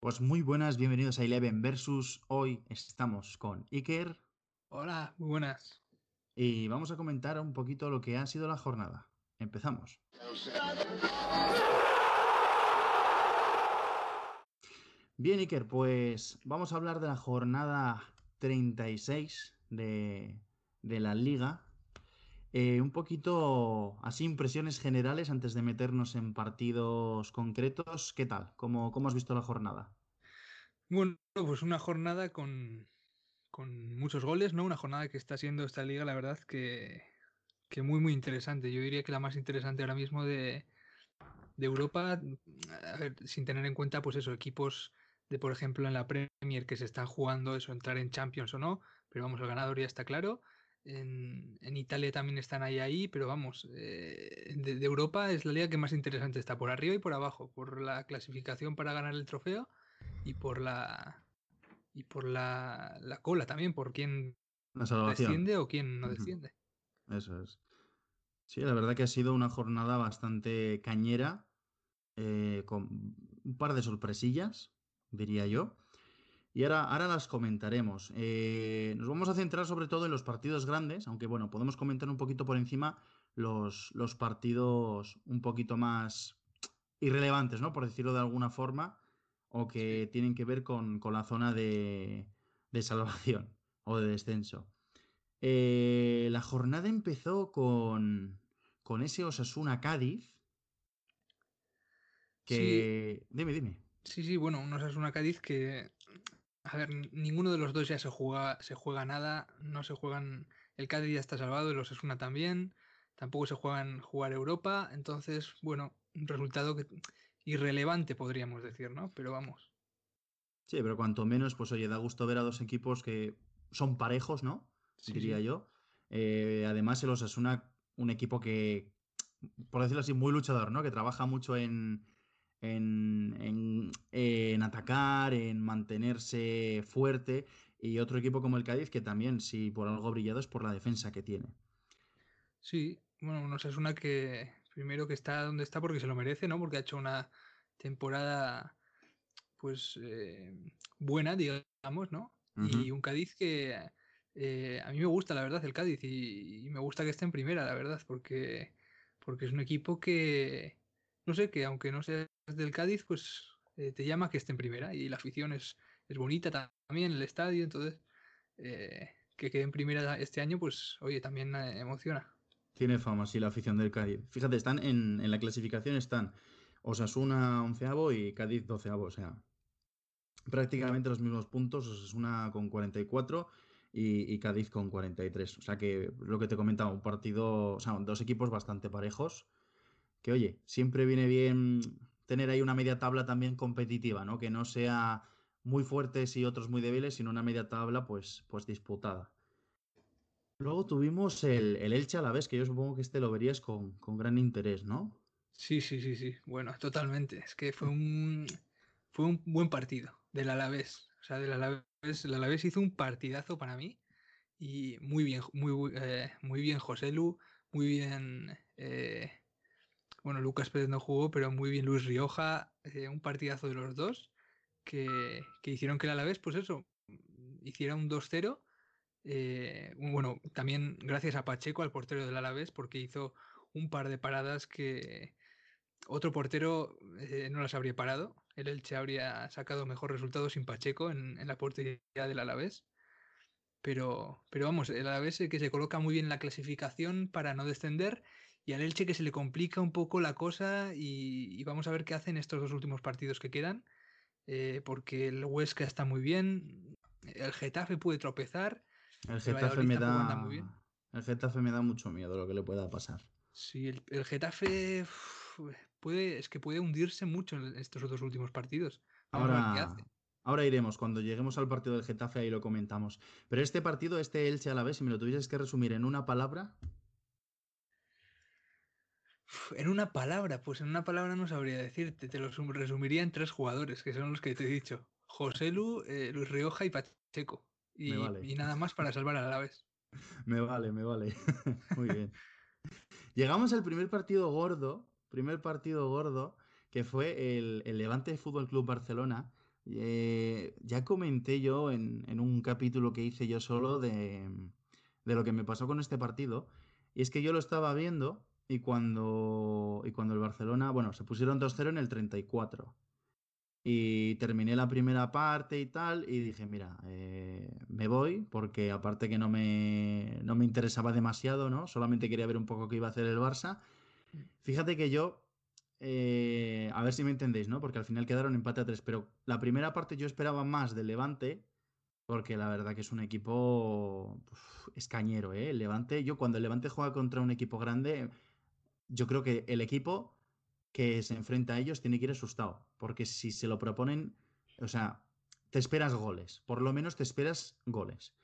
Pues muy buenas, bienvenidos a Eleven Versus. Hoy estamos con Iker Hola, muy buenas. y vamos a comentar un poquito lo que ha sido la jornada. Empezamos. Bien, Iker, pues vamos a hablar de la jornada 36 de, de la liga. Eh, un poquito así, impresiones generales antes de meternos en partidos concretos. ¿Qué tal? ¿Cómo, cómo has visto la jornada? Bueno, pues una jornada con, con muchos goles, ¿no? Una jornada que está siendo esta liga, la verdad, que, que muy, muy interesante. Yo diría que la más interesante ahora mismo de, de Europa, a ver, sin tener en cuenta, pues eso, equipos de, por ejemplo, en la Premier que se están jugando eso, entrar en Champions o no, pero vamos, el ganador ya está claro. En, en Italia también están ahí, ahí, pero vamos, eh, de, de Europa es la liga que más interesante está, por arriba y por abajo, por la clasificación para ganar el trofeo y por la y por la, la cola también, por quién desciende o quién no desciende. Eso es. Sí, la verdad que ha sido una jornada bastante cañera, eh, con un par de sorpresillas, diría yo. Y ahora, ahora las comentaremos. Eh, nos vamos a centrar sobre todo en los partidos grandes, aunque bueno, podemos comentar un poquito por encima los, los partidos un poquito más irrelevantes, ¿no? Por decirlo de alguna forma, o que tienen que ver con, con la zona de, de salvación o de descenso. Eh, la jornada empezó con, con ese Osasuna Cádiz, Sí, que... Dime, dime. sí, sí, bueno, un Osasuna Cádiz que, a ver, ninguno de los dos ya se juega, se juega nada, no se juegan, el Cádiz ya está salvado, el Osasuna también, tampoco se juegan jugar Europa, entonces, bueno, un resultado que irrelevante podríamos decir, ¿no? Pero vamos, Sí, pero cuanto menos, pues oye, da gusto ver a dos equipos que son parejos, ¿no? sí, Diría sí, yo. Eh, además, el Osasuna, un equipo que, por decirlo así, muy luchador, ¿no? Que trabaja mucho en, en, en, en atacar, en mantenerse fuerte. Y otro equipo como el Cádiz, que también, si por algo brillado, es por la defensa que tiene. sí, bueno, un Osasuna que primero que está donde está porque se lo merece, ¿no? Porque ha hecho una temporada pues eh, buena, digamos, ¿no? Y un Cádiz que eh, a mí me gusta, la verdad, el Cádiz, y, y me gusta que esté en primera, la verdad, porque, porque es un equipo que, no sé, que aunque no seas del Cádiz, pues eh, te llama que esté en primera, y la afición es, es bonita ta- también, el estadio, entonces, eh, que quede en primera este año, pues, oye, también eh, emociona. Tiene fama, sí, la afición del Cádiz. Fíjate, están en, en la clasificación, están Osasuna onceavo y Cádiz doceavo, o sea, prácticamente los mismos puntos, Osasuna con 44 y, y Cádiz con 43. O sea que lo que te comentaba, un partido, o sea, dos equipos bastante parejos, que oye, siempre viene bien tener ahí una media tabla también competitiva, ¿no? Que no sea muy fuertes y otros muy débiles, sino una media tabla pues, pues disputada. Luego tuvimos el, el Elche Alavés, que yo supongo que este lo verías con, con gran interés, ¿no? Sí, sí, sí, sí. Bueno, totalmente. Es que fue un, fue un buen partido del Alavés. O sea, del Alavés, el Alavés hizo un partidazo para mí. Y muy bien, muy, eh, muy bien José Lu, muy bien, eh, bueno, Lucas Pérez no jugó, pero muy bien Luis Rioja, eh, un partidazo de los dos que, que hicieron que el Alavés, pues eso, hiciera un 2-0. eh, bueno, también gracias a Pacheco, al portero del Alavés, porque hizo un par de paradas que otro portero eh, no las habría parado. El Elche habría sacado mejor resultado sin Pacheco en, en la portería del Alavés. Pero, pero vamos, el Alavés que se coloca muy bien en la clasificación para no descender y al Elche que se le complica un poco la cosa y, y vamos a ver qué hacen estos dos últimos partidos que quedan, eh, porque el Huesca está muy bien, el Getafe puede tropezar, El Getafe me muy bien. da. El Getafe me da mucho miedo lo que le pueda pasar. Sí, el, el Getafe puede, es que puede hundirse mucho en estos otros últimos partidos. Vamos a ver qué hace. Ahora, ahora iremos, cuando lleguemos al partido del Getafe, ahí lo comentamos. Pero este partido, este Elche Alavés, si me lo tuvieses que resumir en una palabra, En una palabra, pues en una palabra no sabría decirte, te lo sum- resumiría en tres jugadores, que son los que te he dicho. José Lu, eh, Luis Rioja y Pacheco. me Y, vale. y nada más para salvar al Alavés. Me vale, me vale. Muy bien. Llegamos al primer partido gordo, primer partido gordo, que fue el, el Levante Fútbol Club Barcelona. eh, ya comenté yo en, en, un capítulo que hice yo solo de, de lo que me pasó con este partido. Y es que yo lo estaba viendo y cuando, y cuando el Barcelona, bueno, se pusieron 2-0 en el 34. Y terminé la primera parte y tal, y dije, mira, eh, me voy, porque aparte que no me, no me interesaba demasiado, ¿no? Solamente quería ver un poco qué iba a hacer el Barça. Mm. Fíjate que yo, eh, a ver si me entendéis, ¿no? Porque al final quedaron empate a tres, pero la primera parte yo esperaba más del Levante, porque la verdad que es un equipo escañero, ¿eh? El Levante, yo cuando el Levante juega contra un equipo grande, yo creo que el equipo que se enfrenta a ellos tiene que ir asustado, porque si se lo proponen, o sea, te esperas goles, por lo menos te esperas goles.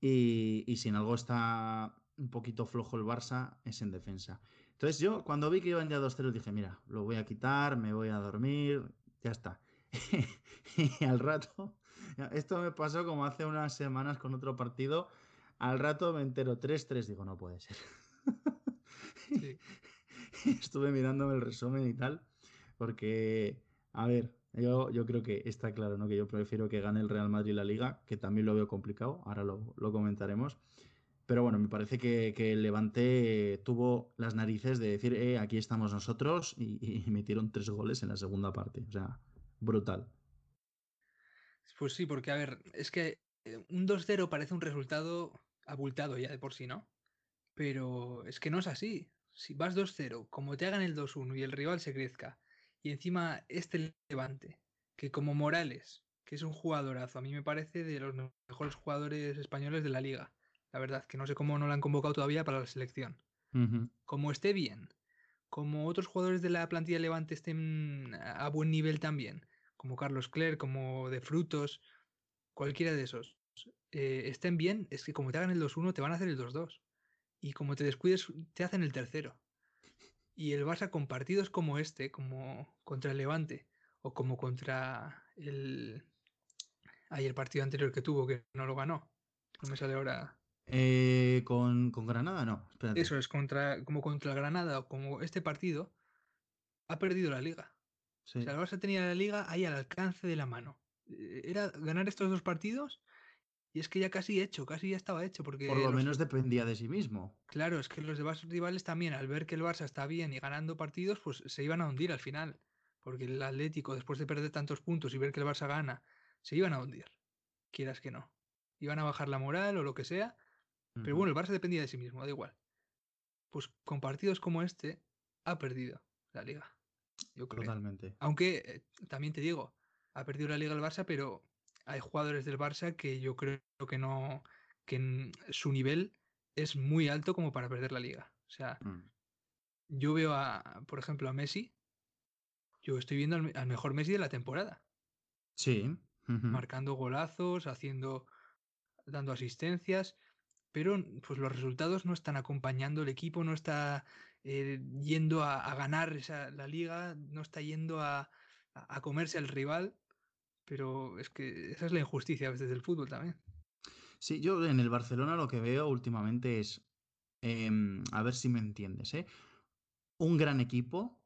Y, y si en algo está un poquito flojo el Barça, es en defensa. Entonces yo cuando vi que iban ya 2-0 dije, mira, lo voy a quitar, me voy a dormir, ya está. y al rato, esto me pasó como hace unas semanas con otro partido, al rato me entero 3-3, digo, no puede ser. Sí. estuve mirándome el resumen y tal, porque, a ver, yo, yo creo que está claro, ¿no? Que yo prefiero que gane el Real Madrid la liga, que también lo veo complicado, ahora lo, comentaremos. Pero bueno, me parece que, el Levante tuvo las narices de decir, eh, aquí estamos nosotros, y, y metieron tres goles en la segunda parte. O sea, brutal. Pues sí, porque a ver, es que eh, un 2-0 parece un resultado abultado ya de por sí, ¿no? Pero es que no es así si vas 2-0, como te hagan el 2-1 y el rival se crezca, y encima este levante, que como Morales, que es un jugadorazo, a mí me parece de los mejores jugadores españoles de la liga. La verdad, que no sé cómo no lo han convocado todavía para la selección. Como esté bien, como otros jugadores de la plantilla Levante estén a buen nivel también, como Carlos Cler, como de Frutos, cualquiera de esos, eh, estén bien, es que como te hagan el 2-1 te van a hacer el 2-2 y como te descuides, te hacen el tercero. Y el Barça con partidos como este, como contra el Levante, o como contra el. Ahí el partido anterior que tuvo, que no lo ganó. No me sale ahora. Eh, con, Granada, no. Eso es, contra, como contra Granada, o como este partido, ha perdido la liga. O sea, el Barça tenía la liga ahí al alcance de la mano. Eh, era ganar estos dos partidos y es que ya casi hecho, casi ya estaba hecho. Porque Por lo menos dependía de sí mismo. Claro, es que los demás rivales también, al ver que el Barça está bien y ganando partidos, pues se iban a hundir al final. Porque el Atlético, después de perder tantos puntos y ver que el Barça gana, se iban a hundir. Quieras que no. Iban a bajar la moral o lo que sea. Pero bueno, el Barça dependía de sí mismo, da igual. Pues con partidos como este, ha perdido la liga. Yo creo. Totalmente. Aunque eh, también te digo, ha perdido la liga el Barça, pero hay jugadores del Barça que yo creo que no, que su nivel es muy alto como para perder la liga. O sea, mm. yo veo a, por ejemplo, a Messi, yo estoy viendo al, mejor Messi de la temporada. Sí. Marcando golazos, haciendo, dando asistencias, pero pues los resultados no están acompañando el equipo, no está eh, yendo a, ganar esa, la liga, no está yendo a, a comerse al rival pero es que esa es la injusticia a veces del fútbol también. Sí, yo en el Barcelona lo que veo últimamente es, em, a ver si me entiendes, ¿eh? Un gran equipo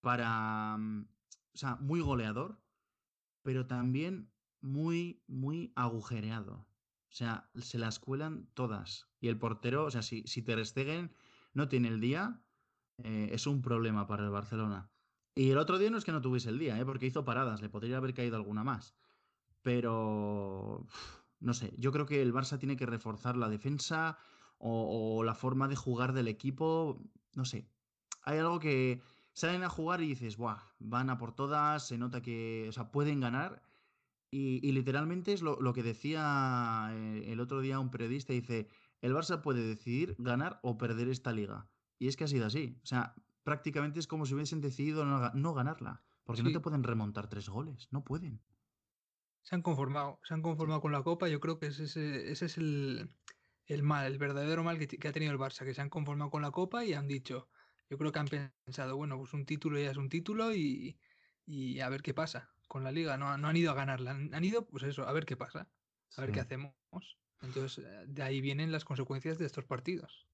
para, mm, o sea, muy goleador, pero también muy, muy agujereado. O sea, se las cuelan todas. Y el portero, o sea, si, si Ter no tiene el día, eh, es un problema para el Barcelona. Y el otro día no es que no tuviese el día, ¿eh? porque hizo paradas, le podría haber caído alguna más. Pero, no sé, yo creo que el Barça tiene que reforzar la defensa o, la forma de jugar del equipo. No sé, hay algo que salen a jugar y dices, Buah, van a por todas, se nota que, o sea, pueden ganar. Y, literalmente es lo, lo, que decía eh, el otro día un periodista, dice, el Barça puede decidir ganar o perder esta liga. Y es que ha sido así. O sea, prácticamente es como si hubiesen decidido no, ganarla. Porque no te pueden remontar tres goles, no pueden. Se han conformado, se han conformado con la Copa. Yo creo que ese, es el, mal, el verdadero mal que, ha tenido el Barça, que se han conformado con la Copa y han dicho, yo creo que han pensado, bueno, pues un título ya es un título y, a ver qué pasa con la liga. No, no han ido a ganarla, han, ido, pues eso, a ver qué pasa, a ver qué hacemos. Entonces, eh, de ahí vienen las consecuencias de estos partidos.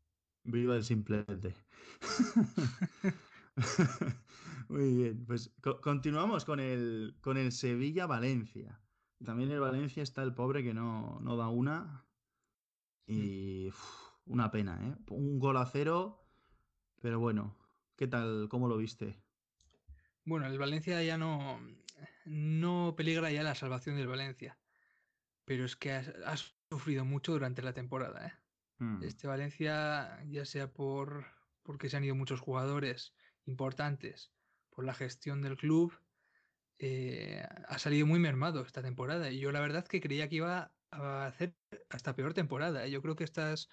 Viva el simplete. Muy bien, pues continuamos con el, con el Sevilla-Valencia. También el Valencia está el pobre que no, no da una. Y una pena, ¿eh? Un gol a cero. Pero bueno, ¿qué tal? ¿Cómo lo viste? Bueno, el Valencia ya no, no peligra ya la salvación del Valencia. Pero es que has, sufrido mucho durante la temporada. ¿eh? Hmm. Este Valencia, ya sea por porque se han ido muchos jugadores importantes, por la gestión del club, eh, ha salido muy mermado esta temporada. Y yo la verdad que creía que iba a hacer hasta peor temporada. ¿eh? Yo creo que estas,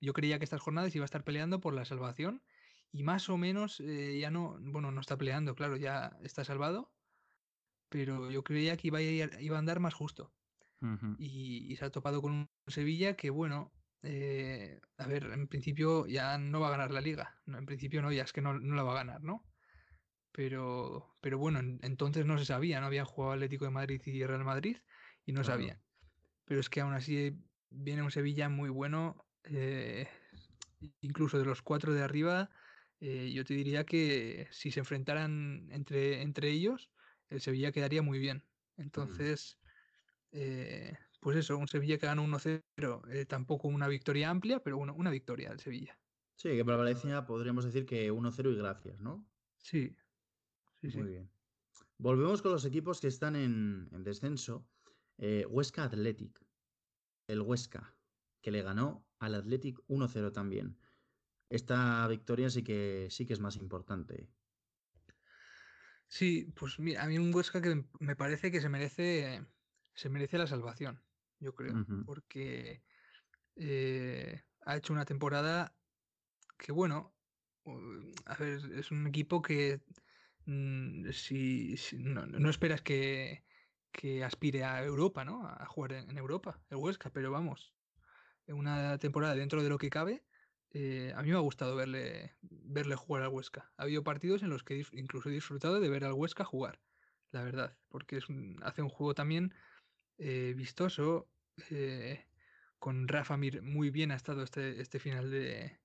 yo creía que estas jornadas iba a estar peleando por la salvación y más o menos eh, ya no, bueno, no está peleando, claro, ya está salvado, pero yo creía que iba a, iba a andar más justo. y, se ha topado con un Sevilla que, bueno, eh, a ver, en principio ya no va a ganar la liga. No, en principio no, ya es que no, no la va a ganar, ¿no? Pero, pero bueno, entonces no se sabía, no habían jugado Atlético de Madrid y Real Madrid y no sabían. Pero es que aún así viene un Sevilla muy bueno, eh, incluso de los cuatro de arriba, eh, yo te diría que si se enfrentaran entre, entre ellos, el Sevilla quedaría muy bien. Entonces, eh, pues eso, un Sevilla que gana 1-0, tampoco una victoria amplia, pero bueno, una victoria del Sevilla. Sí, que para Valencia podríamos decir que 1-0 y gracias, ¿no? Sí. sí Muy bien. Volvemos con los equipos que están en, descenso. Huesca Athletic. El Huesca, que le ganó al Athletic 1-0 también esta victoria sí que, sí que es más importante. Sí, pues mira, a mí un Huesca que me parece que se merece, se merece la salvación, yo creo, porque eh, ha hecho una temporada que, bueno, a ver, es un equipo que mm, si, no, esperas que, aspire a Europa, ¿no? A jugar en, Europa, el Huesca, pero vamos, una temporada dentro de lo que cabe eh, a mí me ha gustado verle, verle jugar al Huesca. Ha habido partidos en los que incluso he disfrutado de ver al Huesca jugar, la verdad, porque es hace un juego también eh, vistoso. Eh, con Rafa Mir muy bien ha estado este, este final de,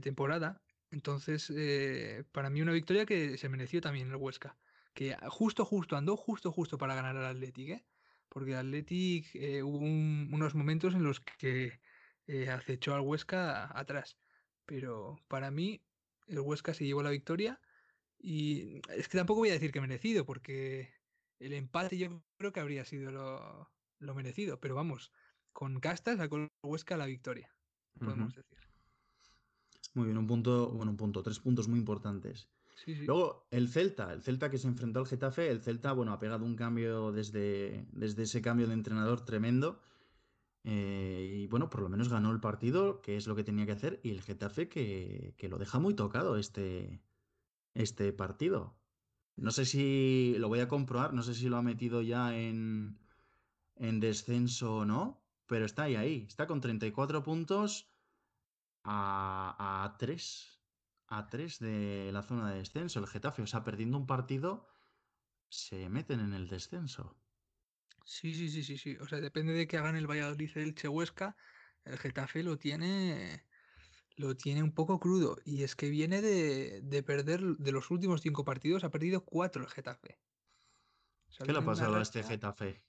temporada. Entonces, para mí una victoria que se mereció también el Huesca. Que justo, justo, andó justo, justo para ganar al Athletic, Porque el Athletic hubo unos momentos en los que eh, acechó al Huesca atrás. Pero para mí, el Huesca se llevó la victoria. Y es que tampoco voy a decir que merecido, porque el empate yo creo que habría sido lo, merecido. Pero vamos, con Castas sacó el Huesca la victoria, podemos decir. Muy bien, un punto, bueno, un punto, tres puntos muy importantes. Luego, el Celta, el Celta que se enfrentó al Getafe, el Celta, bueno, ha pegado un cambio desde, desde ese cambio de entrenador tremendo. Eh, y bueno, por lo menos ganó el partido, que es lo que tenía que hacer, y el Getafe que, lo deja muy tocado este, este partido. No sé si lo voy a comprobar, no sé si lo ha metido ya en, en descenso o no, pero está ahí, ahí. Está con 34 puntos a, a 3. A 3 de la zona de descenso, el Getafe. O sea, perdiendo un partido, se meten en el descenso. Sí, sí, sí, sí, sí. O sea, depende de que hagan el Valladolid el Chehuesca, el Getafe lo tiene, lo tiene un poco crudo. Y es que viene de, perder de los últimos cinco partidos, ha perdido cuatro el Getafe. ¿Qué le ha pasado a este Getafe?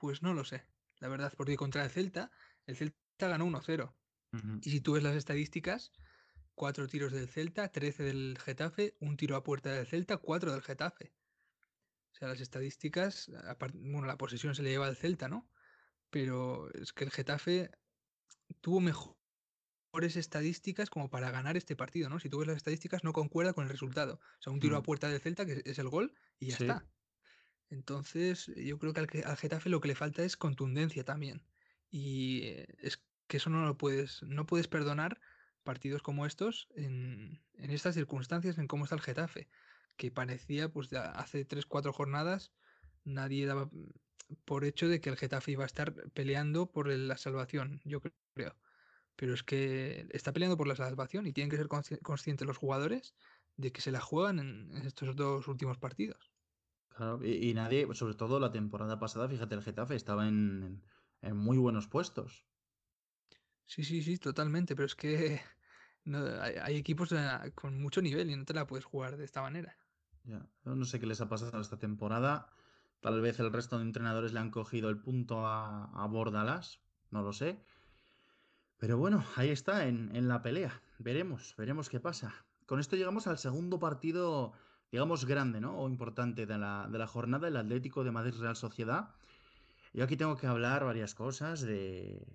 Pues no lo sé, la verdad, porque contra el Celta, el Celta ganó 1-0. Y si tú ves las estadísticas, cuatro tiros del Celta, 13 del Getafe, un tiro a puerta del Celta, cuatro del Getafe. O sea, las estadísticas, bueno, la posesión se le lleva al Celta, ¿no? Pero es que el Getafe tuvo mejores estadísticas como para ganar este partido, ¿no? Si tú ves las estadísticas, no concuerda con el resultado. O sea, un tiro a puerta del Celta, que es el gol, y ya está. Entonces, yo creo que al, Getafe lo que le falta es contundencia también. Y es que eso no lo puedes, no puedes perdonar partidos como estos en, en estas circunstancias, en cómo está el Getafe que parecía, pues hace 3-4 jornadas, nadie daba por hecho de que el Getafe iba a estar peleando por la salvación, yo creo. Pero es que está peleando por la salvación y tienen que ser conscientes los jugadores de que se la juegan en, estos dos últimos partidos. Claro, y, nadie, sobre todo la temporada pasada, fíjate, el Getafe estaba en, en muy buenos puestos. Sí, sí, sí, totalmente, pero es que hay, equipos con mucho nivel y no te la puedes jugar de esta manera. Ya, no sé qué les ha pasado esta temporada. Tal vez el resto de entrenadores le han cogido el punto a, a Bordalas, no lo sé. Pero bueno, ahí está, en, en, la pelea. Veremos, veremos qué pasa. Con esto llegamos al segundo partido, digamos, grande, ¿no? O importante de la, de la jornada, el Atlético de Madrid Real Sociedad. Yo aquí tengo que hablar varias cosas de,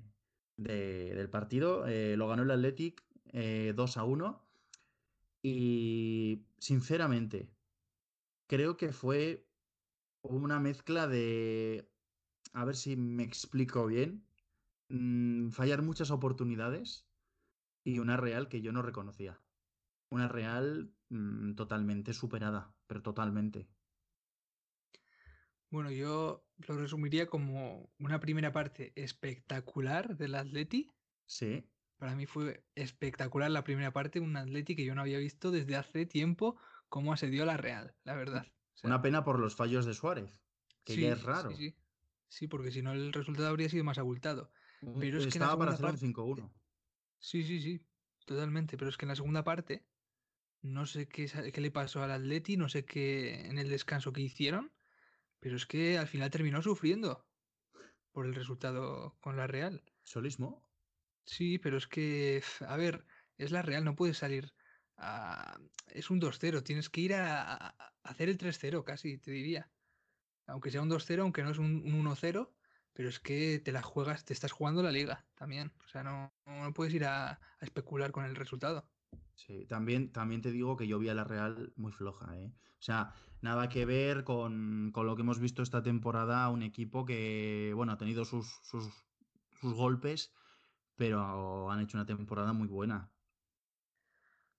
del partido. Eh, lo ganó el Athletic 2 eh, a 1. Y sinceramente, creo que fue una mezcla de. A ver si me explico bien. Mm, fallar muchas oportunidades y una Real que yo no reconocía. Una Real mm, totalmente superada, pero totalmente. Bueno, yo lo resumiría como una primera parte espectacular del Atleti. Sí. Para mí fue espectacular la primera parte, un Atleti que yo no había visto desde hace tiempo cómo asedió a la Real, la verdad. una pena por los fallos de Suárez, que ya es raro. Sí, sí. sí, porque si no el resultado habría sido más abultado. Pero es Estaba para hacer un 5-1. Sí, sí, sí, totalmente. Pero es que en la segunda parte, no sé qué, qué le pasó al Atleti, no sé qué en el descanso que hicieron, pero es que al final terminó sufriendo por el resultado con la Real. ¿Solismo? Sí, pero es que, a ver, es la Real, no puedes salir a... Es un 2-0, tienes que ir a, hacer el 3-0 casi, te diría. Aunque sea un 2-0, aunque no es un, 1-0, pero es que te la juegas, te estás jugando la liga también. O sea, no, no puedes ir a, a especular con el resultado. Sí, también, también te digo que yo vi a la Real muy floja, ¿eh? O sea, nada que ver con, lo que hemos visto esta temporada, un equipo que, bueno, ha tenido sus, sus, golpes, pero han hecho una temporada muy buena.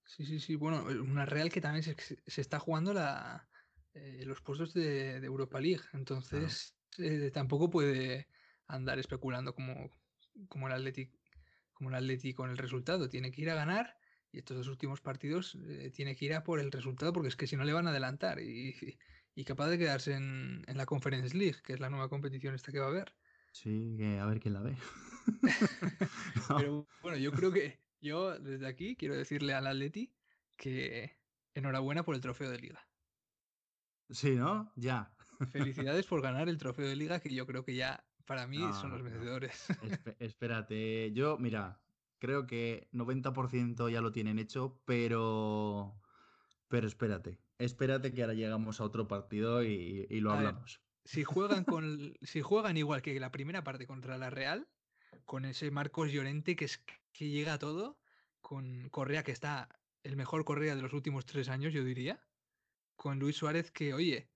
Sí, sí, sí. Bueno, eh, una Real que también se, está jugando la, eh, los puestos de, Europa League. Entonces, eh, tampoco puede andar especulando como, como el Atleti, como el con el resultado. Tiene que ir a ganar y estos dos últimos partidos eh, tiene que ir a por el resultado porque es que si no le van a adelantar y, capaz de quedarse en, la Conference League, que es la nueva competición esta que va a haber. Sí, a ver quién la ve. Pero bueno, yo creo que yo desde aquí quiero decirle al Atleti que enhorabuena por el trofeo de liga. Sí, ¿no? Ya. Felicidades por ganar el trofeo de liga que yo creo que ya para mí son los vencedores. espérate, yo, mira, Creo que 90% ya lo tienen hecho, pero, pero espérate. Espérate que ahora llegamos a otro partido y, lo hablamos. si juegan con si juegan igual que la primera parte contra la Real, con ese Marcos Llorente que es que llega a todo, con Correa que está el mejor Correa de los últimos tres años, yo diría, con Luis Suárez que, oye,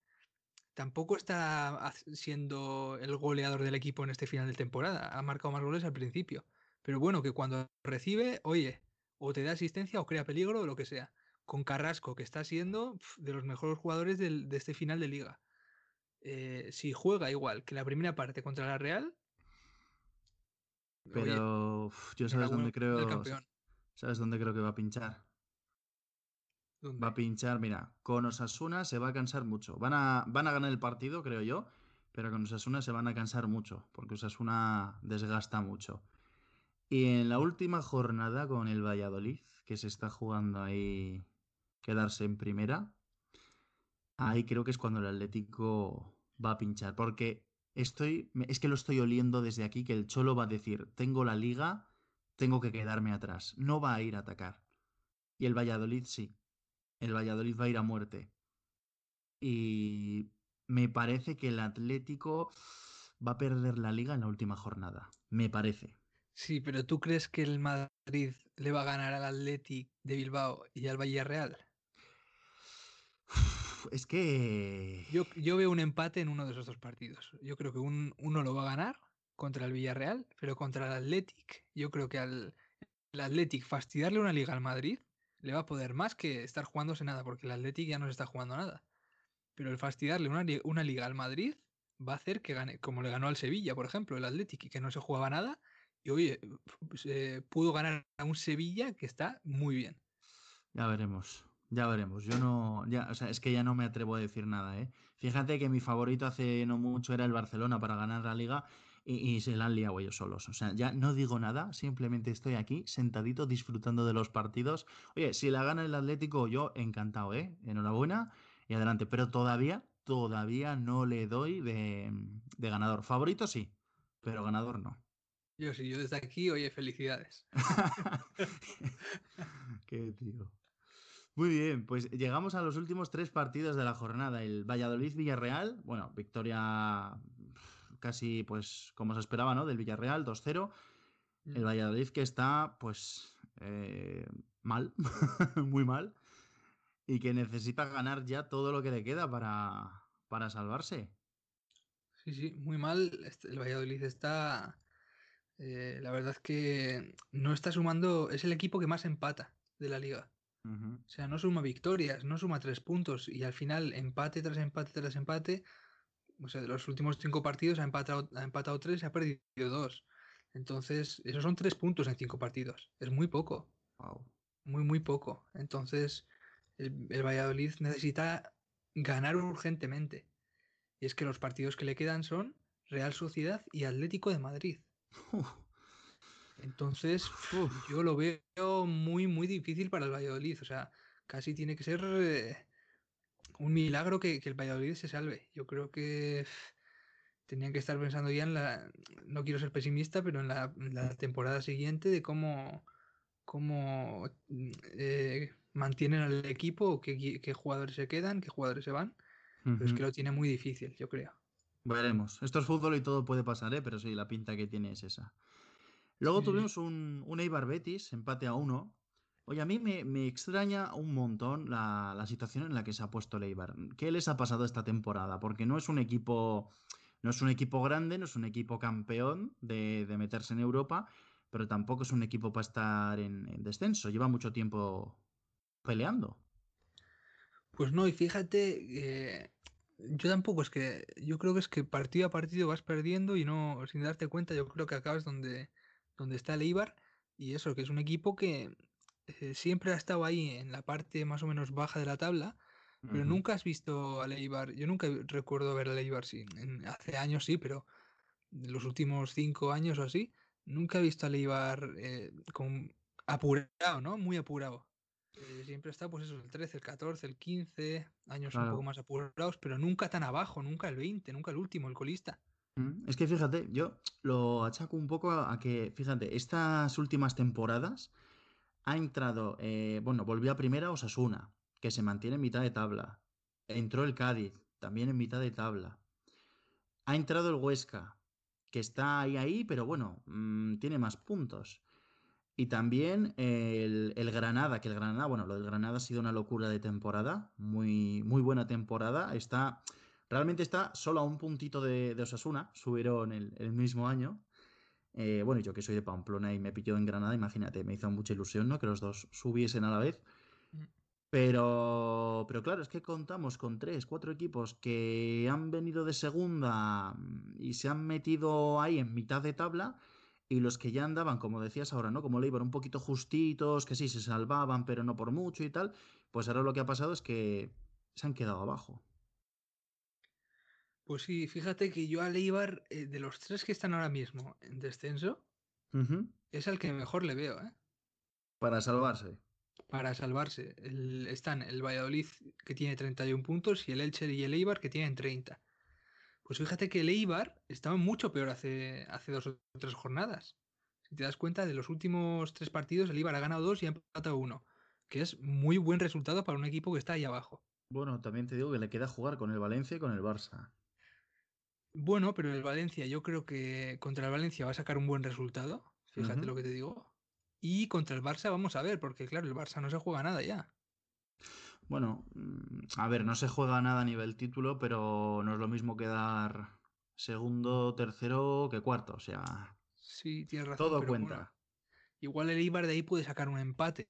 tampoco está siendo el goleador del equipo en este final de temporada. Ha marcado más goles al principio. Pero bueno, que cuando recibe, oye, o te da asistencia o crea peligro o lo que sea. Con Carrasco, que está siendo de los mejores jugadores de este final de liga. Eh, si juega igual que la primera parte contra la Real. Pero yo sabes dónde creo. ¿Sabes dónde creo que va a pinchar? Va a pinchar, mira, con Osasuna se va a cansar mucho. Van a, van a ganar el partido, creo yo, pero con Osasuna se van a cansar mucho, porque Osasuna desgasta mucho. Y en la última jornada con el Valladolid, que se está jugando ahí quedarse en primera, ahí creo que es cuando el Atlético va a pinchar. Porque estoy, es que lo estoy oliendo desde aquí, que el Cholo va a decir, tengo la liga, tengo que quedarme atrás. No va a ir a atacar. Y el Valladolid sí. El Valladolid va a ir a muerte. Y me parece que el Atlético va a perder la liga en la última jornada. Me parece. Sí, pero ¿tú crees que el Madrid le va a ganar al Athletic de Bilbao y al Villarreal? Es que. Yo, yo, veo un empate en uno de esos dos partidos. Yo creo que un, uno lo va a ganar contra el Villarreal, pero contra el Athletic, yo creo que al el Athletic fastidiarle una liga al Madrid le va a poder más que estar jugándose nada, porque el Athletic ya no se está jugando nada. Pero el fastidiarle una, una liga al Madrid va a hacer que gane, como le ganó al Sevilla, por ejemplo, el Athletic, y que no se jugaba nada, y oye, se pudo ganar a un Sevilla que está muy bien. Ya veremos, ya veremos. Yo no, ya, o sea, es que ya no me atrevo a decir nada, ¿eh? Fíjate que mi favorito hace no mucho era el Barcelona para ganar la liga y, se la han liado ellos solos. O sea, ya no digo nada, simplemente estoy aquí sentadito disfrutando de los partidos. Oye, si la gana el Atlético, yo encantado, ¿eh? Enhorabuena y adelante. Pero todavía, todavía no le doy de, de ganador. Favorito sí, pero ganador no. Yo sí, yo desde aquí, oye, felicidades. Qué tío. Muy bien, pues llegamos a los últimos tres partidos de la jornada. El Valladolid-Villarreal, bueno, victoria casi pues como se esperaba, ¿no? Del Villarreal, 2-0. El mm. Valladolid que está pues eh, mal, muy mal, y que necesita ganar ya todo lo que le queda para, para salvarse. Sí, sí, muy mal. Este, el Valladolid está... Eh, la verdad es que no está sumando, es el equipo que más empata de la liga. O sea, no suma victorias, no suma tres puntos y al final empate tras empate tras empate. O sea, de los últimos cinco partidos ha empatado, ha empatado tres y ha perdido dos. Entonces, esos son tres puntos en cinco partidos. Es muy poco. Muy, muy poco. Entonces, el, Valladolid necesita ganar urgentemente. Y es que los partidos que le quedan son Real Sociedad y Atlético de Madrid. Entonces, yo lo veo muy, muy difícil para el Valladolid. O sea, casi tiene que ser eh, un milagro que, el Valladolid se salve. Yo creo que tenían que estar pensando ya en la. No quiero ser pesimista, pero en la, temporada siguiente de cómo, cómo eh, mantienen al equipo, qué, qué, jugadores se quedan, qué jugadores se van. Pero es que lo tiene muy difícil, yo creo. Veremos. Esto es fútbol y todo puede pasar, ¿eh? pero sí, la pinta que tiene es esa. Luego tuvimos un, un Eibar Betis, empate a uno. Oye, a mí me, extraña un montón la, situación en la que se ha puesto el Eibar. ¿Qué les ha pasado esta temporada? Porque no es un equipo, no es un equipo grande, no es un equipo campeón de, meterse en Europa, pero tampoco es un equipo para estar en, descenso. Lleva mucho tiempo peleando. Pues no, y fíjate, eh, yo tampoco es que, yo creo que es que partido a partido vas perdiendo y no, sin darte cuenta, yo creo que acabas donde, donde está el Eibar, y eso, que es un equipo que eh, siempre ha estado ahí en la parte más o menos baja de la tabla, pero nunca has visto al Eibar, yo nunca recuerdo ver al Eibar, sí, hace años sí, pero los últimos cinco años o así, nunca he visto al Eibar eh, con, apurado, ¿no? Muy apurado. Eh, siempre está, pues eso, el 13, el 14, el 15, años un poco más apurados, pero nunca tan abajo, nunca el 20, nunca el último, el colista. Es que fíjate, yo lo achaco un poco a, que, fíjate, estas últimas temporadas ha entrado, eh, bueno, volvió a primera Osasuna, que se mantiene en mitad de tabla. Entró el Cádiz, también en mitad de tabla. Ha entrado el Huesca, que está ahí, ahí, pero bueno, mm, tiene más puntos. Y también el, el, Granada, que el Granada, bueno, lo del Granada ha sido una locura de temporada, muy, muy buena temporada. Está Realmente está solo a un puntito de, Osasuna, subieron el, el mismo año. Eh, bueno, yo que soy de Pamplona y me pilló en Granada, imagínate, me hizo mucha ilusión, ¿no? Que los dos subiesen a la vez. Mm. Pero, pero claro, es que contamos con tres, cuatro equipos que han venido de segunda y se han metido ahí en mitad de tabla. Y los que ya andaban, como decías ahora, ¿no? Como le iban un poquito justitos, que sí se salvaban, pero no por mucho y tal. Pues ahora lo que ha pasado es que se han quedado abajo. Pues sí, fíjate que yo a Leibar, eh, de los tres que están ahora mismo en descenso, es al que mejor le veo, ¿eh? Para salvarse. Para salvarse. están el Valladolid que tiene 31 puntos y el Elche y el Eibar que tienen 30. Pues fíjate que el Eibar estaba mucho peor hace, hace dos o tres jornadas. Si te das cuenta, de los últimos tres partidos, el Eibar ha ganado dos y ha empatado uno, que es muy buen resultado para un equipo que está ahí abajo. Bueno, también te digo que le queda jugar con el Valencia y con el Barça. Bueno, pero el Valencia, yo creo que contra el Valencia va a sacar un buen resultado. Fíjate lo que te digo. Y contra el Barça vamos a ver, porque claro, el Barça no se juega nada ya. Bueno, mm, a ver, no se juega nada a nivel título, pero no es lo mismo quedar segundo, tercero que cuarto. O sea, sí, tienes razón. Todo cuenta. igual el Ibar de ahí puede sacar un empate.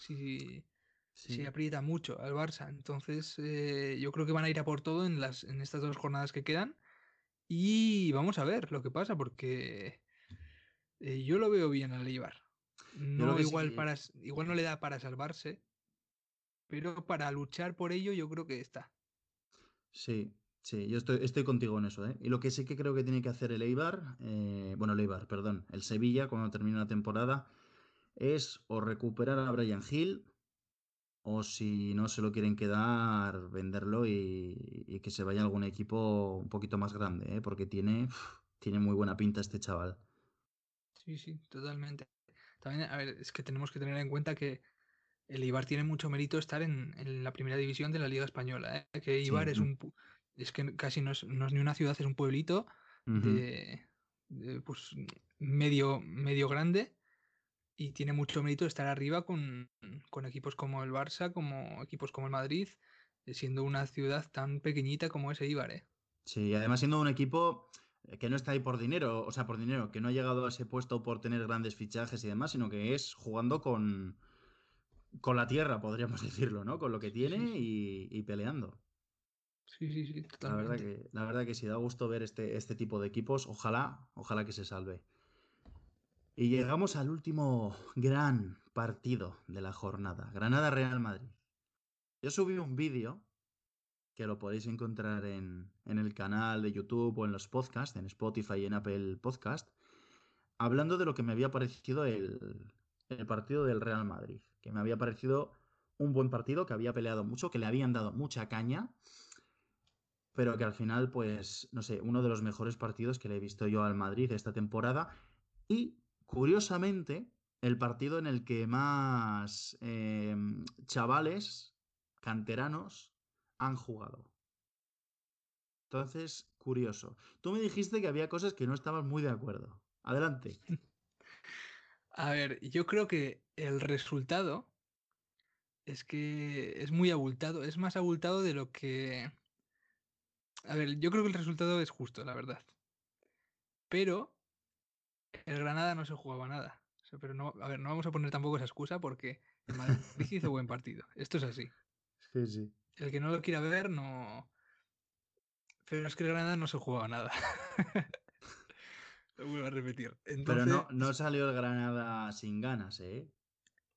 Si, si aprieta mucho al Barça. Entonces, eh, yo creo que van a ir a por todo en, las, en estas dos jornadas que quedan. Y vamos a ver lo que pasa, porque eh, yo lo veo bien al Eibar. No igual, para, igual no le da para salvarse, pero para luchar por ello yo creo que está. Sí, Sí, yo estoy, estoy contigo en eso, ¿eh? Y lo que sí que creo que tiene que hacer el Eibar, eh, bueno, el Eibar, perdón, el Sevilla cuando termine la temporada, es o recuperar a Brian Hill, o si no se lo quieren quedar, venderlo y, que se vaya a algún equipo un poquito más grande, ¿eh? Porque tiene, tiene muy buena pinta este chaval. Sí, sí, totalmente. También, a ver, es que tenemos que tener en cuenta que el Ibar tiene mucho mérito estar en, la primera división de la Liga Española. ¿eh? Que Ibar es un es que casi no es, ni una ciudad, es un pueblito de, pues, medio, medio grande y tiene mucho mérito estar arriba con, equipos como el Barça, como equipos como el Madrid, eh, siendo una ciudad tan pequeñita como ese Ibar. ¿eh? Sí, además siendo un equipo que no está ahí por dinero, o sea, por dinero, que no ha llegado a ese puesto por tener grandes fichajes y demás, sino que es jugando con, con la tierra, podríamos decirlo, ¿no? Con lo que tiene y peleando. Sí, sí, sí, La verdad que, la verdad que sí, da gusto ver este, este tipo de equipos. Ojalá, ojalá que se salve. Y llegamos al último gran partido de la jornada. Granada-Real Madrid. Yo subí un vídeo que lo podéis encontrar en, el canal de YouTube o en los podcasts, en Spotify y en Apple Podcast, hablando de lo que me había parecido el, el partido del Real Madrid. Que me había parecido un buen partido, que había peleado mucho, que le habían dado mucha caña pero que al final, pues, no sé, uno de los mejores partidos que le he visto yo al Madrid esta temporada. Y, curiosamente, el partido en el que más em, chavales canteranos han jugado. Entonces, curioso. Tú me dijiste que había cosas que no estabas muy de acuerdo. Adelante. A ver, yo creo que el resultado es que es muy abultado, es más abultado de lo que a ver, yo creo que el resultado es justo, la verdad. Pero el Granada no se jugaba nada. pero no, a ver, no vamos a poner tampoco esa excusa porque el Madrid hizo buen partido. Esto es así. Sí, sí. El que no lo quiera ver, no. Pero es que el Granada no se jugaba nada. lo vuelvo a repetir. Pero no, no salió el Granada sin ganas, ¿eh?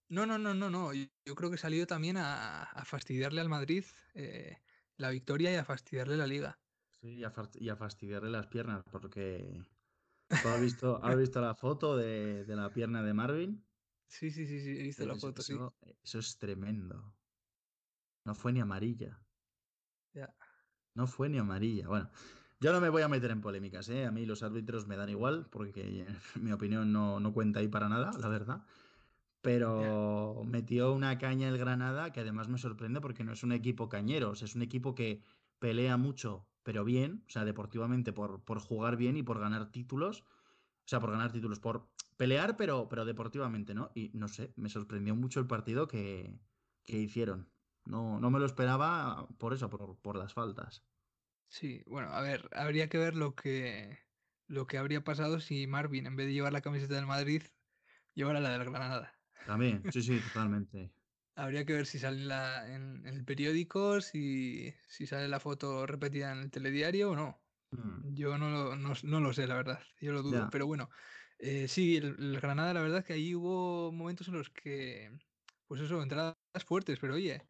No, no, no, no, no. Yo creo que salió también a, fastidiarle al Madrid. Eh, la victoria y a fastidiarle la liga. Sí, y a, fastidiarle las piernas, porque has visto, ¿has visto la foto de, la pierna de Marvin? Sí, sí, sí, sí, he visto la foto, eso, sí. Eso es tremendo. No fue ni amarilla. Ya. No fue ni amarilla. Bueno, yo no me voy a meter en polémicas, ¿eh? A mí los árbitros me dan igual, porque mi opinión no, no cuenta ahí para nada, la verdad pero metió una caña el Granada que además me sorprende porque no es un equipo cañero, es un equipo que pelea mucho, pero bien, o sea, deportivamente por, por jugar bien y por ganar títulos, o sea, por ganar títulos, por pelear, pero, pero deportivamente, ¿no? Y no sé, me sorprendió mucho el partido que, que hicieron. No, no me lo esperaba por eso, por, por las faltas. Sí, bueno, a ver, habría que ver lo que, lo que habría pasado si Marvin, en vez de llevar la camiseta del Madrid, llevara la del Granada. También, sí, sí, totalmente. Habría que ver si sale en, el periódico, si, si, sale la foto repetida en el telediario o no. Mm. Yo no lo, no, lo, sé, la verdad. Yo lo dudo. Pero bueno, eh, sí, el, Granada, la verdad es que ahí hubo momentos en los que, pues eso, entradas fuertes, pero oye,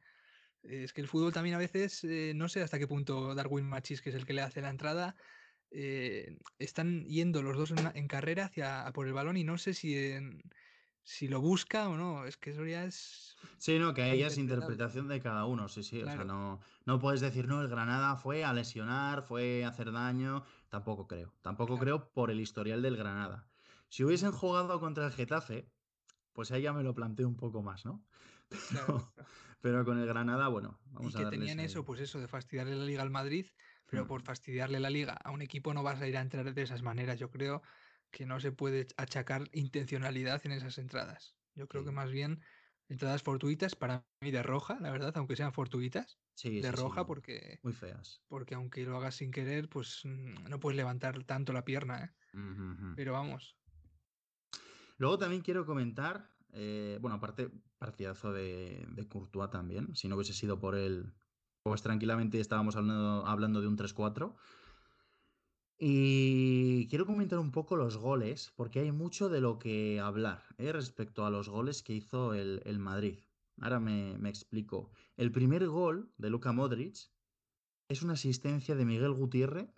es que el fútbol también a veces, eh, no sé hasta qué punto Darwin Machis, que es el que le hace la entrada, eh, están yendo los dos en, carrera hacia por el balón y no sé si en, si lo busca o no, es que eso ya es... Sí, no, que ahí es interpretación de cada uno, sí, sí, o sea, no, no puedes decir, no, el Granada fue a lesionar, fue a hacer daño, tampoco creo, tampoco creo por el historial del Granada. Si hubiesen jugado contra el Getafe, pues ahí ya me lo planteo un poco más, ¿no? Pero, con el Granada, bueno, vamos a Y que tenían eso, pues eso, de fastidiarle la liga al Madrid, pero hmm. por fastidiarle la liga a un equipo no vas a ir a entrar de esas maneras, yo creo que no se puede achacar intencionalidad en esas entradas. Yo creo que más bien entradas fortuitas para mí de roja, la verdad, aunque sean fortuitas. Sí, de roja porque... Muy feas. Porque aunque lo hagas sin querer, pues mm, no puedes levantar tanto la pierna. ¿eh? Pero vamos. Luego también quiero comentar, eh, bueno, aparte, partidazo de, de Courtois también. Si no hubiese sido por él, pues tranquilamente estábamos hablando, hablando de un 3-4. Y quiero comentar un poco los goles, porque hay mucho de lo que hablar ¿eh? respecto a los goles que hizo el, Madrid. Ahora me, explico. El primer gol de Luka Modric es una asistencia de Miguel Gutiérrez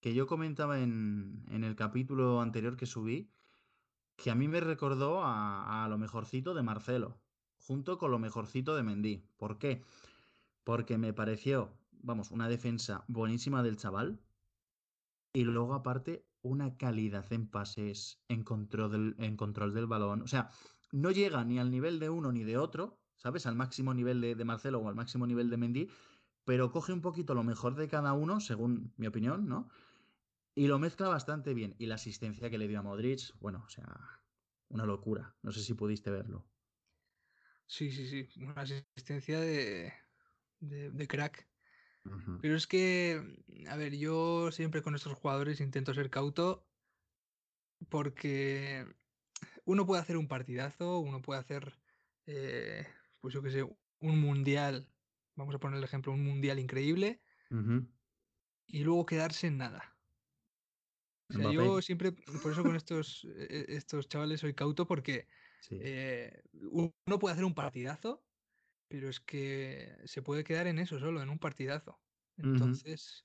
que yo comentaba en, en el capítulo anterior que subí, que a mí me recordó a, a, lo mejorcito de Marcelo, junto con lo mejorcito de Mendy. ¿Por qué? Porque me pareció, vamos, una defensa buenísima del chaval. Y luego, aparte, una calidad en pases, en control del, en control del balón. O sea, no llega ni al nivel de uno ni de otro, ¿sabes? Al máximo nivel de, de Marcelo o al máximo nivel de Mendy, pero coge un poquito lo mejor de cada uno, según mi opinión, ¿no? Y lo mezcla bastante bien. Y la asistencia que le dio a Modric, bueno, o sea, una locura. No sé si pudiste verlo. Sí, sí, sí. Una asistencia de, de, de crack. Uh -huh. Pero es que, a ver, yo siempre con estos jugadores intento ser cauto porque uno puede hacer un partidazo, uno puede hacer, eh, pues yo qué sé, un mundial, vamos a poner el ejemplo, un mundial increíble, uh -huh. y luego quedarse en nada. O sea, yo siempre, por eso con estos, estos chavales soy cauto porque sí. eh, uno puede hacer un partidazo, pero es que se puede quedar en eso solo, en un partidazo. Entonces,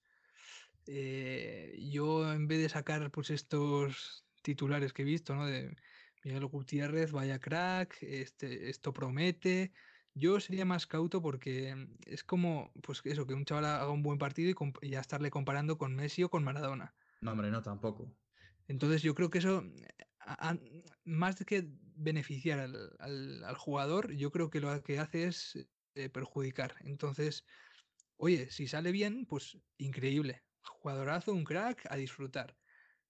uh -huh. eh, yo en vez de sacar pues estos titulares que he visto, ¿no? De Miguel Gutiérrez, vaya crack, este, esto promete. Yo sería más cauto porque es como, pues eso, que un chaval haga un buen partido y, y ya estarle comparando con Messi o con Maradona. No, hombre, no, tampoco. Entonces yo creo que eso, a, a, más de que beneficiar al, al, jugador, yo creo que lo que hace es eh, perjudicar. Entonces, oye, si sale bien, pues increíble. Jugadorazo, un crack, a disfrutar.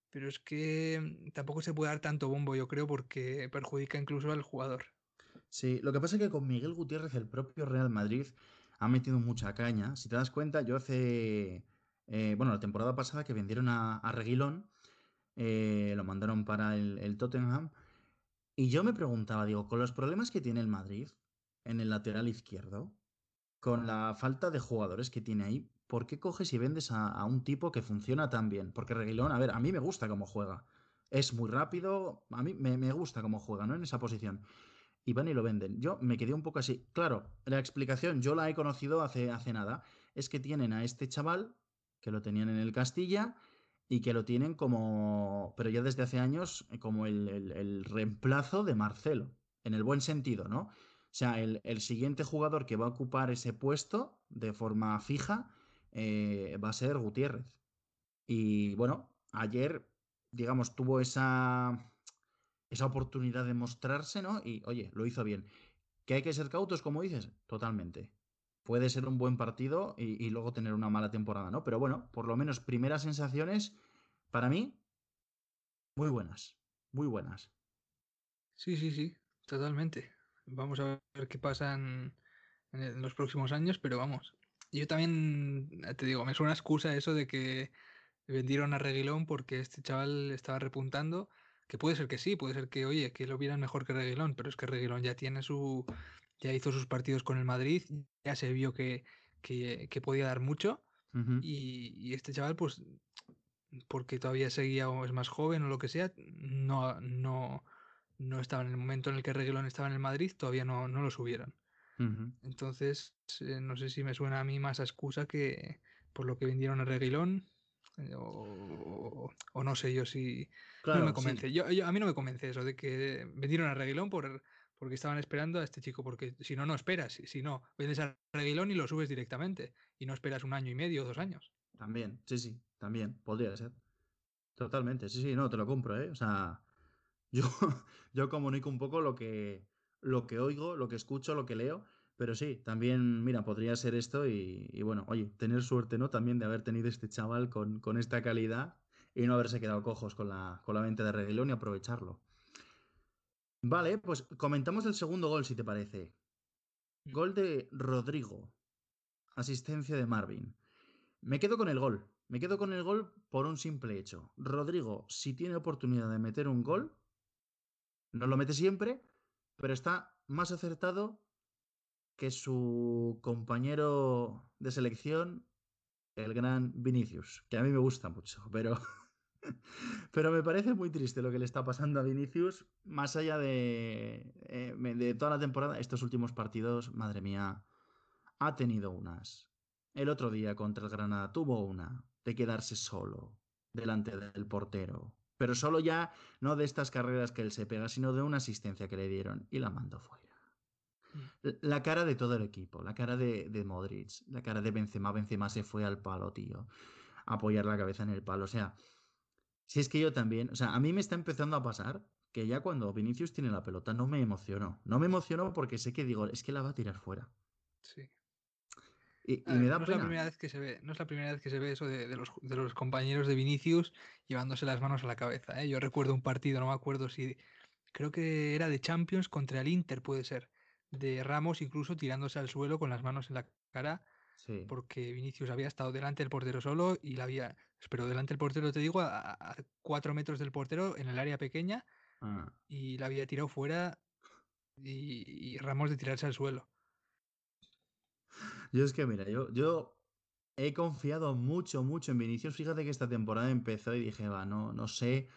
Pero es que tampoco se puede dar tanto bombo, yo creo, porque perjudica incluso al jugador. Sí, lo que pasa es que con Miguel Gutiérrez, el propio Real Madrid, ha metido mucha caña. Si te das cuenta, yo hace eh, bueno, la temporada pasada que vendieron a, a Reguilón, eh, lo mandaron para el, el, Tottenham, y yo me preguntaba, digo, con los problemas que tiene el Madrid en el lateral izquierdo, con la falta de jugadores que tiene ahí, ¿por qué coges y vendes a, un tipo que funciona tan bien? Porque Reguilón, a ver, a mí me gusta cómo juega. Es muy rápido, a mí me, me gusta cómo juega, ¿no? En esa posición y van y lo venden. Yo me quedé un poco así. Claro, la explicación yo la he conocido hace, hace nada. Es que tienen a este chaval que lo tenían en el Castilla y que lo tienen como, pero ya desde hace años, como el, el, el reemplazo de Marcelo, en el buen sentido, ¿no? O sea, el, el, siguiente jugador que va a ocupar ese puesto de forma fija eh, va a ser Gutiérrez. Y bueno, ayer, digamos, tuvo esa, esa oportunidad de mostrarse, ¿no? Y oye, lo hizo bien. ¿Que hay que ser cautos, como dices? Totalmente puede ser un buen partido y, luego tener una mala temporada, ¿no? Pero bueno, por lo menos primeras sensaciones, para mí, muy buenas, muy buenas. Sí, sí, sí, totalmente. Vamos a ver qué pasa en, en los próximos años, pero vamos. Yo también, te digo, me suena excusa eso de que vendieron a Reguilón porque este chaval estaba repuntando, que puede ser que sí, puede ser que, oye, que lo vieran mejor que Reguilón, pero es que Reguilón ya tiene su, ya hizo sus partidos con el Madrid, ya se vio que, que, que podía dar mucho. Uh -huh. y, y, este chaval, pues, porque todavía seguía o es más joven o lo que sea, no, no, no estaba en el momento en el que Reguilón estaba en el Madrid, todavía no, no lo subieron. Uh -huh. Entonces, eh, no sé si me suena a mí más a excusa que por lo que vendieron a Reguilón. Eh, o, o, o, no sé yo si claro, no me convence. Sí. Yo, yo, a mí no me convence eso de que vendieron a Reguilón por, porque estaban esperando a este chico, porque si no, no esperas, si no, vendes a Reguilón y lo subes directamente, y no esperas un año y medio o dos años. También, sí, sí, también, podría ser. Totalmente, sí, sí, no, te lo compro, ¿eh? O sea, yo, yo comunico un poco lo que, lo que oigo, lo que escucho, lo que leo, pero sí, también, mira, podría ser esto y, y bueno, oye, tener suerte, ¿no? También de haber tenido este chaval con, con esta calidad y no haberse quedado cojos con la, con la venta de Reguilón y aprovecharlo. Vale, pues comentamos el segundo gol, si te parece. Gol de Rodrigo. Asistencia de Marvin. Me quedo con el gol. Me quedo con el gol por un simple hecho. Rodrigo, si tiene oportunidad de meter un gol, no lo mete siempre, pero está más acertado que su compañero de selección, el gran Vinicius, que a mí me gusta mucho, pero Pero me parece muy triste lo que le está pasando a Vinicius, más allá de, eh, de toda la temporada, estos últimos partidos, madre mía, ha tenido unas, el otro día contra el Granada tuvo una de quedarse solo delante del portero. Pero solo ya no de estas carreras que él se pega, sino de una asistencia que le dieron y la mandó fuera. Mm. La cara de todo el equipo, la cara de, de Modric, la cara de Benzema. Benzema se fue al palo, tío. A apoyar la cabeza en el palo. O sea, si es que yo también, o sea, a mí me está empezando a pasar que ya cuando Vinicius tiene la pelota no me emocionó. No me emocionó porque sé que digo, es que la va a tirar fuera. Sí. Y, me da no Es la primera vez que se ve, no es la primera vez que se ve eso de, los, de los, compañeros de Vinicius llevándose las manos a la cabeza. ¿eh? Yo recuerdo un partido, no me acuerdo si. Creo que era de Champions contra el Inter, puede ser. De Ramos incluso tirándose al suelo con las manos en la cara. Porque Vinicius había estado delante del portero solo y la había. Pero delante del portero, te digo, a, cuatro metros del portero en el área pequeña. Ah. Y la había tirado fuera y Ramos de tirarse al suelo. Yo es que, mira, yo, yo he confiado mucho, mucho en Vinicius. Fíjate que esta temporada empezó y dije, va, no, no sé.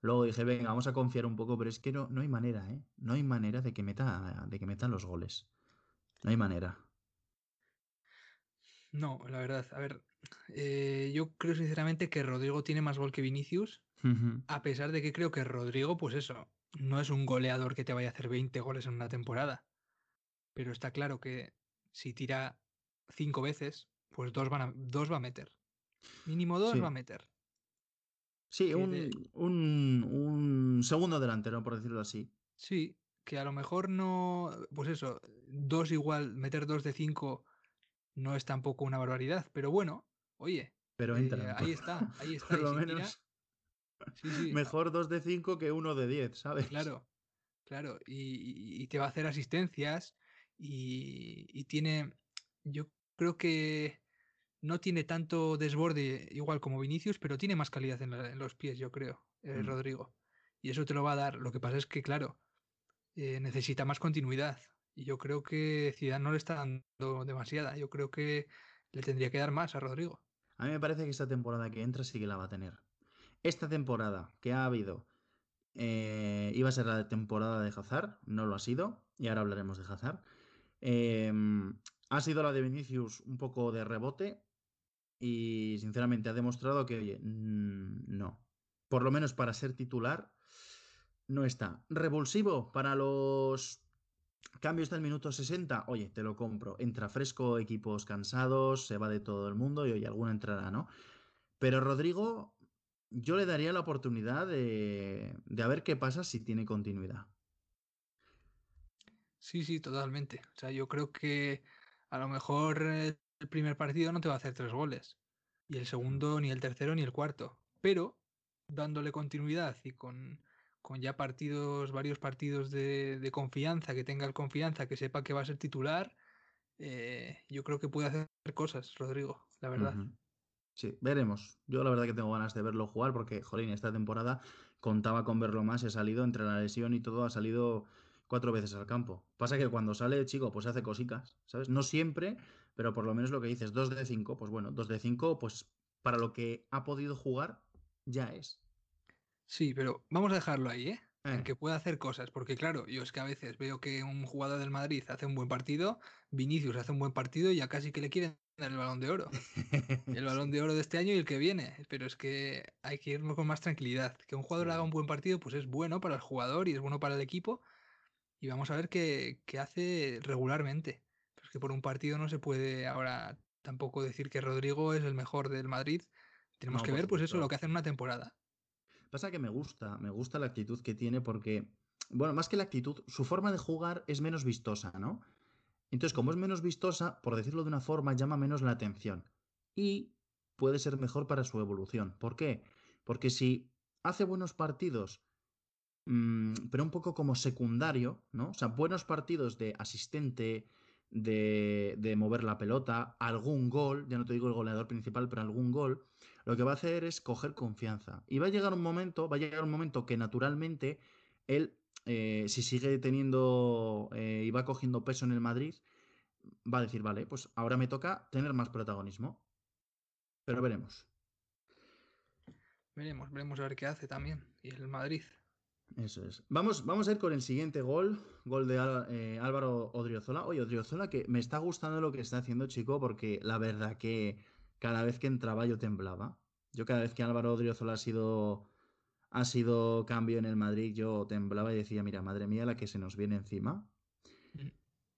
Luego dije, venga, vamos a confiar un poco, pero es que no, no hay manera, ¿eh? No hay manera de que, meta, de que metan los goles. No hay manera. No, la verdad, a ver, eh, yo creo sinceramente que Rodrigo tiene más gol que Vinicius, a pesar de que creo que Rodrigo, pues eso, no es un goleador que te vaya a hacer 20 goles en una temporada. Pero está claro que si tira cinco veces, pues dos, van a, dos va a meter. Mínimo dos va a meter. Sí, un, un, segundo delantero, por decirlo así. Sí, que a lo mejor no. Pues eso, dos igual, meter dos de cinco no es tampoco una barbaridad, pero bueno, oye. Pero entra. Eh, ahí está, ahí está. por lo menos. Mejor dos de cinco que uno de diez, ¿sabes? Claro, claro. Y, y, te va a hacer asistencias y, tiene, yo creo que no tiene tanto desborde igual como Vinicius, pero tiene más calidad en, los pies, yo creo, eh, mm. Rodrigo. Y eso te lo va a dar. Lo que pasa es que, claro, eh, necesita más continuidad. Y yo creo que Zidane no le está dando demasiada. Yo creo que le tendría que dar más a Rodrigo. A mí me parece que esta temporada que entra sí que la va a tener. Esta temporada que ha habido eh, iba a ser la temporada de Hazard, no lo ha sido, y ahora hablaremos de Hazard. Em, ha sido la de Vinicius un poco de rebote y sinceramente ha demostrado que, oye, no. Por lo menos para ser titular, no está. Revulsivo para los cambios del minuto 60, oye, te lo compro. Entra fresco, equipos cansados, se va de todo el mundo y oye, alguna entrará, ¿no? Pero Rodrigo, yo le daría la oportunidad de, de ver qué pasa si tiene continuidad. Sí, sí, totalmente. O sea, yo creo que a lo mejor el primer partido no te va a hacer tres goles. Y el segundo, ni el tercero, ni el cuarto. Pero dándole continuidad y con, con ya partidos, varios partidos de, confianza, que tenga el confianza, que sepa que va a ser titular, eh, yo creo que puede hacer cosas, Rodrigo, la verdad. Sí, veremos. Yo la verdad que tengo ganas de verlo jugar porque, jolín, esta temporada contaba con verlo más. He salido entre la lesión y todo, ha salido cuatro veces al campo. Pasa que cuando sale chico, pues hace cositas, ¿sabes? No siempre, pero por lo menos lo que dices, dos de cinco, pues bueno, dos de cinco, pues para lo que ha podido jugar, ya es. Sí, pero vamos a dejarlo ahí, ¿eh? En eh. que pueda hacer cosas, porque claro, yo es que a veces veo que un jugador del Madrid hace un buen partido, Vinicius hace un buen partido y ya casi que le quieren dar el balón de oro. el balón de oro de este año y el que viene, pero es que hay que irnos con más tranquilidad. Que un jugador haga un buen partido, pues es bueno para el jugador y es bueno para el equipo, y vamos a ver qué, hace regularmente. Pero es que por un partido no se puede ahora tampoco decir que Rodrigo es el mejor del Madrid. Tenemos que ver, pues eso, lo que hace en una temporada. Pasa que me gusta, me gusta la actitud que tiene porque, bueno, más que la actitud, su forma de jugar es menos vistosa, ¿no? Entonces, como es menos vistosa, por decirlo de una forma, llama menos la atención. Y puede ser mejor para su evolución. ¿Por qué? Porque si hace buenos partidos Mm, pero un poco como secundario, ¿no? O sea, buenos partidos de asistente, de, de, mover la pelota, algún gol, ya no te digo el goleador principal, pero algún gol, lo que va a hacer es coger confianza. Y va a llegar un momento, va a llegar un momento que naturalmente él, eh, si sigue teniendo eh, y va cogiendo peso en el Madrid, va a decir, vale, pues ahora me toca tener más protagonismo. Pero veremos. Veremos, veremos a ver qué hace también. Y el Madrid. Eso es. Vamos, vamos a ir con el siguiente gol, gol de eh, Álvaro Odriozola. Oye, Odriozola, que me está gustando lo que está haciendo, chico, porque la verdad que cada vez que entraba yo temblaba. Yo cada vez que Álvaro Odriozola ha sido, ha sido cambio en el Madrid, yo temblaba y decía, mira, madre mía, la que se nos viene encima. Mm.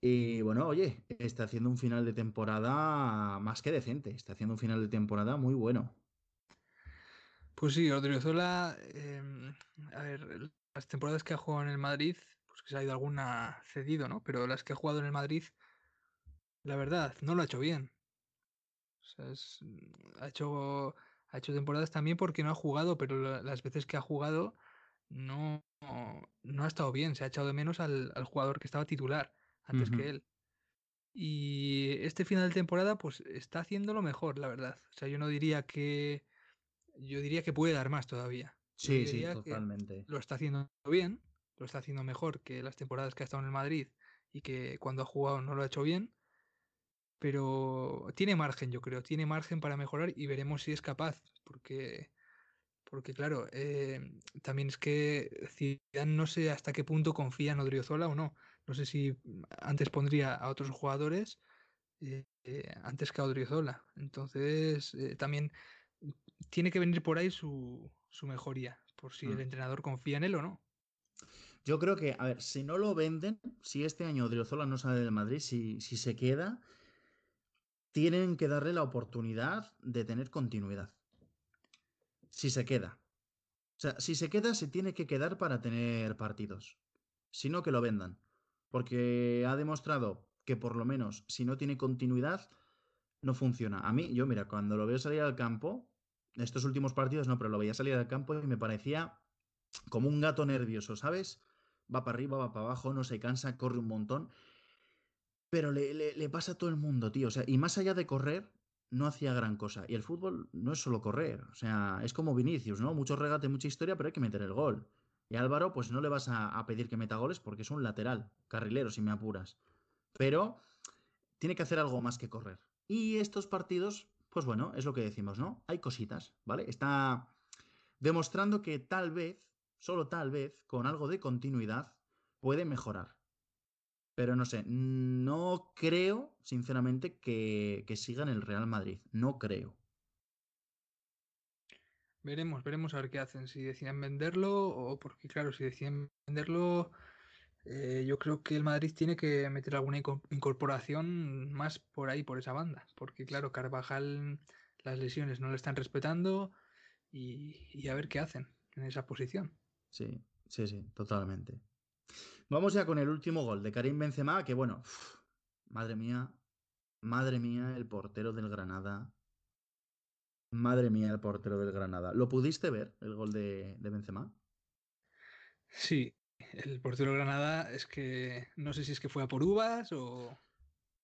Y bueno, oye, está haciendo un final de temporada más que decente. Está haciendo un final de temporada muy bueno. Pues sí, Odriozola, em, a ver, las temporadas que ha jugado en el Madrid, pues que se ha ido alguna cedido, ¿no? Pero las que ha jugado en el Madrid, la verdad, no lo ha hecho bien. O sea, ha, hecho, ha hecho temporadas también porque no ha jugado, pero las veces que ha jugado no, no ha estado bien. Se ha echado de menos al, jugador que estaba titular antes que él. Y este final de temporada, pues está haciendo lo mejor, la verdad. O sea, yo no diría que. Yo diría que puede dar más todavía. Sí, sí, totalmente. Lo está haciendo bien, lo está haciendo mejor que las temporadas que ha estado en el Madrid y que cuando ha jugado no lo ha hecho bien. Pero tiene margen, yo creo, tiene margen para mejorar y veremos si es capaz, porque, porque claro, eh, también es que Zidane no sé hasta qué punto confía en Odriozola o no. No sé si antes pondría a otros jugadores eh, eh, antes que a Odriozola. Entonces, también tiene que venir por ahí su, su mejoría, por si el mm. entrenador confía en él o no. Yo creo que, a ver, si no lo venden, si este año Driozola no sale del Madrid, si, si se queda, tienen que darle la oportunidad de tener continuidad. Si se queda. O sea, si se queda, se tiene que quedar para tener partidos. Si no, que lo vendan. Porque ha demostrado que por lo menos si no tiene continuidad, no funciona. A mí, yo mira, cuando lo veo salir al campo, estos últimos partidos no, pero lo veía salir al campo y me parecía como un gato nervioso, ¿sabes? Va para arriba, va para abajo, no se cansa, corre un montón. Pero le, pasa a todo el mundo, tío. O sea, y más allá de correr, no hacía gran cosa. Y el fútbol no es solo correr. O sea, es como Vinicius, ¿no? Mucho regate, mucha historia, pero hay que meter el gol. Y Álvaro, pues no le vas a, a pedir que meta goles porque es un lateral, carrilero, si me apuras. Pero tiene que hacer algo más que correr. Y estos partidos pues bueno, es lo que decimos, ¿no? Hay cositas, ¿vale? Está demostrando que tal vez, solo tal vez, con algo de continuidad, puede mejorar. Pero no sé, no creo, sinceramente, que, que siga en el Real Madrid. No creo. Veremos, veremos a ver qué hacen. Si deciden venderlo o porque, claro, si deciden venderlo, eh, yo creo que el Madrid tiene que meter alguna incorporación más por ahí, por esa banda, porque claro, Carvajal las lesiones no le están respetando y, a ver qué hacen en esa posición. Sí, sí, sí, totalmente. Vamos ya con el último gol de Karim Benzema, que bueno, madre mía, madre mía, el portero del Granada. Madre mía, el portero del Granada. ¿Lo pudiste ver, el gol de, de Benzema? Sí, el portero de Granada es que no sé si es que fue a por uvas o,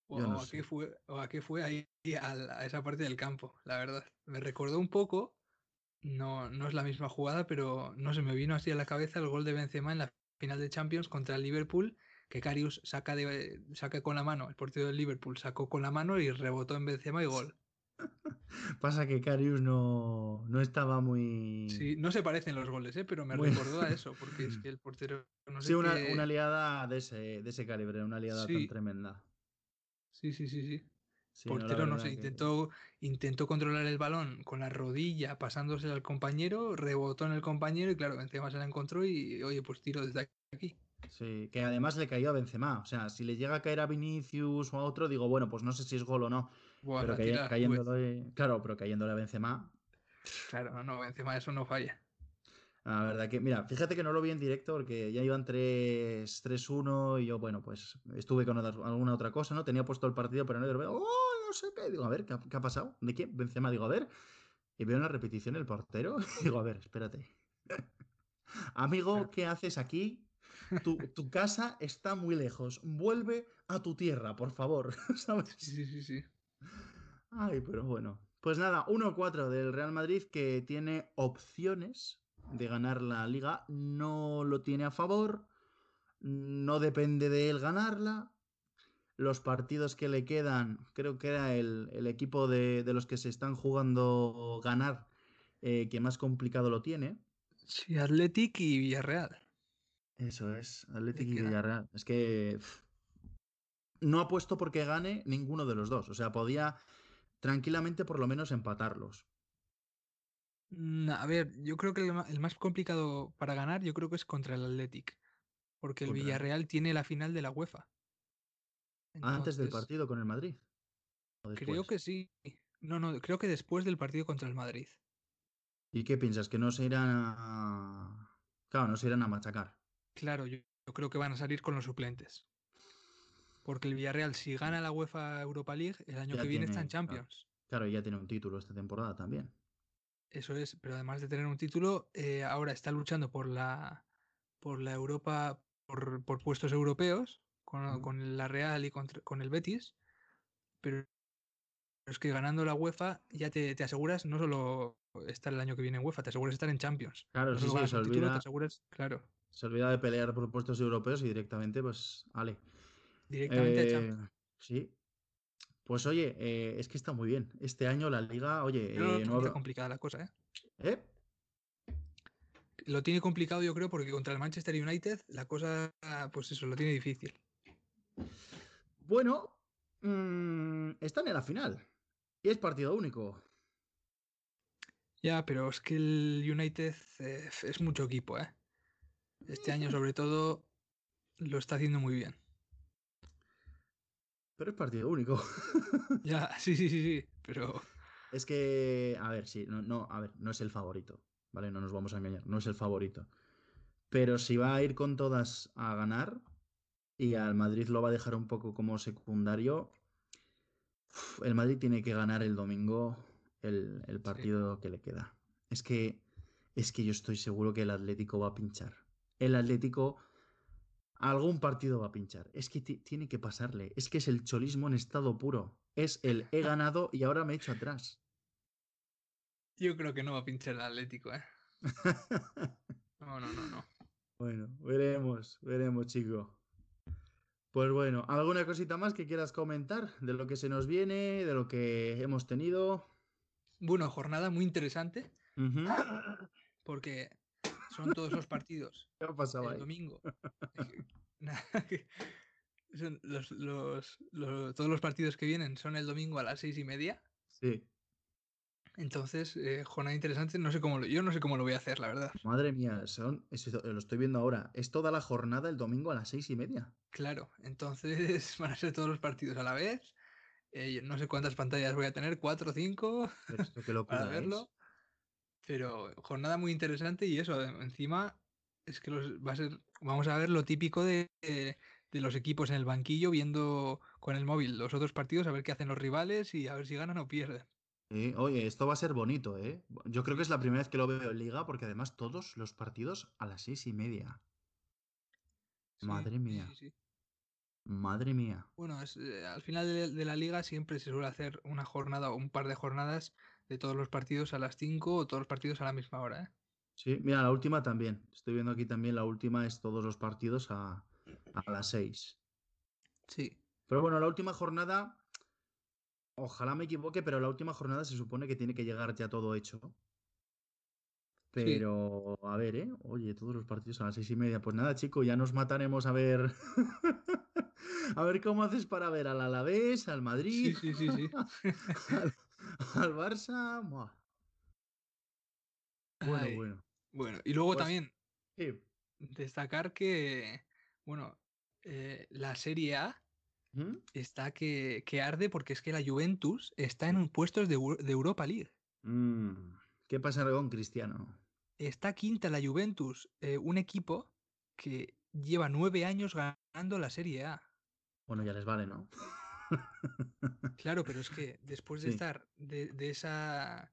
a, qué fue, o a qué fue ahí a, esa parte del campo, la verdad. Me recordó un poco, no, no es la misma jugada, pero no se me vino así a la cabeza el gol de Benzema en la final de Champions contra el Liverpool, que Carius saca, de, saca con la mano, el portero del Liverpool sacó con la mano y rebotó en Benzema y gol. Pasa que Carius no, no, estaba muy. Sí, no se parecen los goles, ¿eh? pero me recordó a eso, porque es que el portero. No sé sí, una, una, aliada de ese, de ese calibre, una aliada tan tremenda. Sí, sí, sí, sí. Sí portero, no, sé, intentó, intentó controlar el balón con la rodilla, pasándose al compañero, rebotó en el compañero y claro, Benzema se la encontró y, oye, pues tiro desde aquí. Sí, que además le cayó a Benzema. O sea, si le llega a caer a Vinicius o a otro, digo, bueno, pues no sé si es gol o no pero cayéndole, claro, pero cayéndole a Benzema. Claro, no, Benzema eso no falla. La verdad que, mira, fíjate que no lo vi en directo porque ya iban 3-1 y yo, bueno, pues estuve con alguna otra cosa, ¿no? Tenía puesto el partido, pero no lo veo, ¡oh! No sé qué. Digo, a ver, ¿qué ha, pasado? ¿De qué? Benzema, digo, a ver. Y veo una repetición el portero. digo, a ver, espérate. Amigo, ¿qué haces aquí? Tu, tu, casa está muy lejos. Vuelve a tu tierra, por favor. ¿Sabes? Sí, sí, sí. Ay, pero bueno. Pues nada, 1-4 del Real Madrid que tiene opciones de ganar la liga. No lo tiene a favor. No depende de él ganarla. Los partidos que le quedan, creo que era el, equipo de, los que se están jugando ganar, eh, que más complicado lo tiene. Sí, Athletic y Villarreal. Eso es, Atlético y Villarreal. Es que no apuesto porque gane ninguno de los dos. O sea, podía tranquilamente por lo menos empatarlos. Mm, a ver, yo creo que el más complicado para ganar, yo creo que es contra el Athletic. Porque el Villarreal tiene la final de la UEFA. Antes del partido con el Madrid. Creo que sí. No, no, creo que después del partido contra el Madrid. ¿Y qué piensas? ¿Que no se irán a. Claro, no se irán a machacar. Claro, yo, creo que van a salir con los suplentes. Porque el Villarreal, si gana la UEFA Europa League, el año que viene está en Champions. Claro, ya tiene un título esta temporada también. Eso es, pero además de tener un título, eh, ahora está luchando por la, por la Europa, por, puestos europeos, con, la Real y con el Betis, pero es que ganando la UEFA ya te, aseguras no solo estar el año que viene en UEFA, te aseguras estar en Champions. Claro, sí, sí, se olvida, te aseguras, claro. Se olvida de pelear por puestos europeos y directamente, pues, ale. Directamente a eh, Champions. Sí. Pues oye, eh, es que está muy bien. Este año la liga, oye, no, eh, complicada la cosa, ¿eh? ¿Eh? Lo tiene complicado, yo creo, porque contra el Manchester United la cosa, pues eso, lo tiene difícil. Bueno, mmm, están en la final. Y es partido único. Ya, pero es que el United eh, es mucho equipo, ¿eh? Este año, sobre todo, lo está haciendo muy bien. Pero es partido único. ya, sí, sí, sí, sí. Pero. Es que, a ver, sí, no, no, a ver, no es el favorito. ¿Vale? No nos vamos a engañar, no es el favorito. Pero si va a ir con todas a ganar y al Madrid lo va a dejar un poco como secundario, el Madrid tiene que ganar el domingo el, partido que le queda. Es que, es que yo estoy seguro que el Atlético va a pinchar. El Atlético algún partido va a pinchar. Es que tiene que pasarle. Es que es el cholismo en estado puro. Es el he ganado y ahora me echo atrás. Yo creo que no va a pinchar el Atlético, ¿eh? no, no, no, no. Bueno, veremos, veremos, chico. Pues bueno, ¿alguna cosita más que quieras comentar de lo que se nos viene, de lo que hemos tenido? Bueno, jornada muy interesante. Porque son todos los partidos. ¿Qué ha pasado el domingo. todos los partidos que vienen son el domingo a las seis y media. Sí. Entonces, eh, jornada interesante, no sé cómo lo, yo no sé cómo lo voy a hacer, la verdad. Madre mía, son, lo estoy viendo ahora. Es toda la jornada el domingo a las seis y media. Claro, entonces van a ser todos los partidos a la vez. Eh, no sé cuántas pantallas voy a tener, cuatro o cinco, para verlo. Pero jornada muy interesante y eso, encima es que va a ser, vamos a ver lo típico de, de, los equipos en el banquillo viendo con el móvil los otros partidos, a ver qué hacen los rivales y a ver si ganan o pierden oye, esto va a ser bonito, ¿eh? Yo creo que es la primera vez que lo veo en Liga, porque además todos los partidos a las seis y media. Madre mía. Madre mía. Bueno, eh, al final de, la liga siempre se suele hacer una jornada o un par de jornadas de todos los partidos a las cinco o todos los partidos a la misma hora, ¿eh? Sí, mira, la última también. Estoy viendo aquí también la última es todos los partidos a, a las seis. Sí. Pero bueno, la última jornada Ojalá me equivoque, pero la última jornada se supone que tiene que llegar ya todo hecho. Pero, a ver, ¿eh? Oye, todos los partidos a las seis y media. Pues nada, chico, ya nos mataremos a ver. a ver cómo haces para ver al Alavés, al Madrid. Sí, sí, sí, al, Barça. Bueno, bueno. Bueno, y luego pues también destacar que, bueno, eh, la Serie A está que, arde porque es que la Juventus está en puestos de, Europa League. Mm, ¿Qué pasa con Cristiano? Está quinta la Juventus, eh, un equipo que lleva nueve años ganando la Serie A. Bueno, ya les vale, ¿no? claro, pero es que después de estar de, esa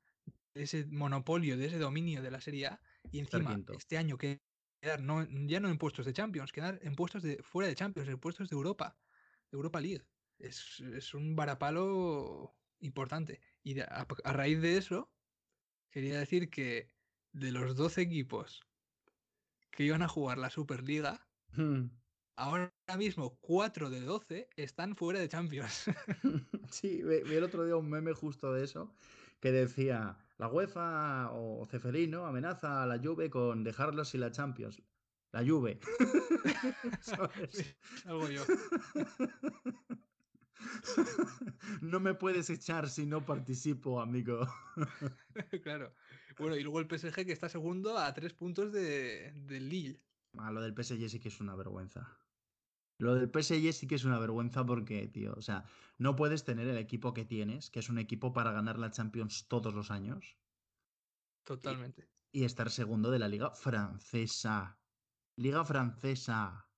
ese monopolio, de ese dominio de la Serie A, y encima este año quedar no, ya no en puestos de Champions, quedar en puestos de fuera de Champions, en puestos de Europa. Europa League. Es, un varapalo importante. Y a, raíz de eso, quería decir que de los 12 equipos que iban a jugar la Superliga, hmm. Ahora mismo 4 de 12 están fuera de Champions. sí, vi, el otro día un meme justo de eso, que decía, la UEFA o Ceferino amenaza a la Juve con dejarlos sin la Champions. La Juve. Algo yo. no me puedes echar si no participo, amigo. claro. Bueno, y luego el PSG que está segundo a tres puntos de, del Lille. Ah, lo del PSG sí que es una vergüenza. Lo del PSG sí que es una vergüenza porque, tío, o sea, no puedes tener el equipo que tienes, que es un equipo para ganar la Champions todos los años. Totalmente. Y, y estar segundo de la Liga Francesa. Liga Francesa.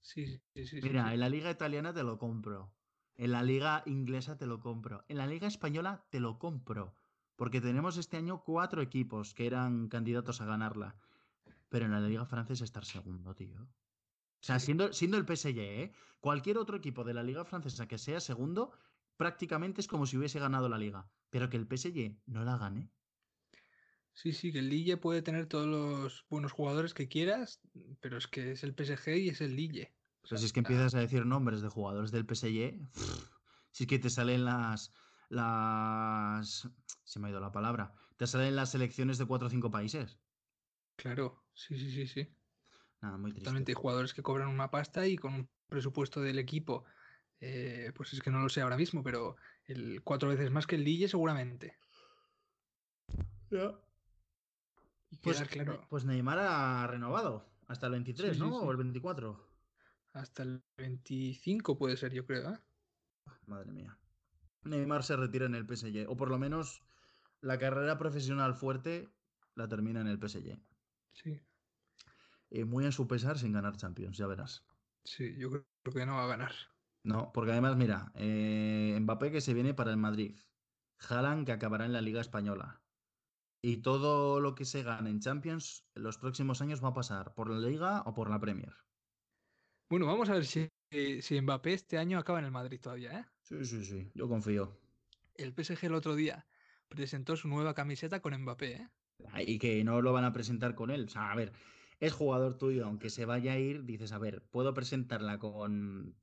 Sí, sí, sí. Mira, sí, en la Liga Italiana te lo compro. En la Liga Inglesa te lo compro. En la Liga Española te lo compro. Porque tenemos este año cuatro equipos que eran candidatos a ganarla. Pero en la Liga Francesa estar segundo, tío. O sea, siendo, siendo el PSG, ¿eh? cualquier otro equipo de la Liga Francesa que sea segundo, prácticamente es como si hubiese ganado la liga. Pero que el PSG no la gane. Sí, sí, que el Lille puede tener todos los buenos jugadores que quieras, pero es que es el PSG y es el Lille. O sea, si es que empiezas a decir nombres de jugadores del PSG, si es que te salen las, las... Se me ha ido la palabra. Te salen las selecciones de cuatro o cinco países. Claro, sí, sí, sí, sí. Nada, muy triste. Totalmente, hay jugadores que cobran una pasta y con un presupuesto del equipo, eh, pues es que no lo sé ahora mismo, pero el cuatro veces más que el Lille seguramente. Ya. Y Pues, claro, pues Neymar ha renovado hasta el 23, Sí, sí, ¿no? sí. O el 24. hasta el 25 puede ser, yo creo, ¿eh? Madre mía. Neymar se retira en el PSG. O por lo menos la carrera profesional fuerte la termina en el PSG. Sí, Y muy en su pesar sin ganar Champions, ya verás. sí, yo creo que no va a ganar. No, porque además, mira, eh, Mbappé que se viene para el Madrid. Haaland que acabará en la Liga Española. Y todo lo que se gane en Champions en los próximos años va a pasar por la Liga o por la Premier. Bueno, vamos a ver si, si Mbappé este año acaba en el Madrid todavía, ¿eh? Sí, sí, sí, yo confío. El PSG el otro día presentó su nueva camiseta con Mbappé, ¿eh? Y que no lo van a presentar con él. O sea, a ver, es jugador tuyo, aunque se vaya a ir, dices, a ver, puedo presentarla con.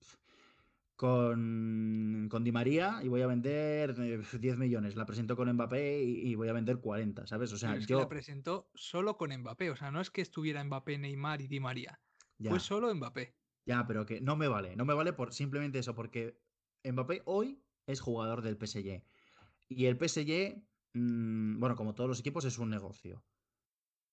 Con, con Di María y voy a vender eh, 10 millones. La presento con Mbappé y, y voy a vender 40, ¿sabes? O sea, Pero es que yo. la presentó solo con Mbappé, o sea, no es que estuviera Mbappé, Neymar y Di María, Ya, fue solo Mbappé. ya, pero que no me vale. No me vale por simplemente eso, porque Mbappé hoy es jugador del PSG. Y el PSG, mm, bueno, como todos los equipos, es un negocio.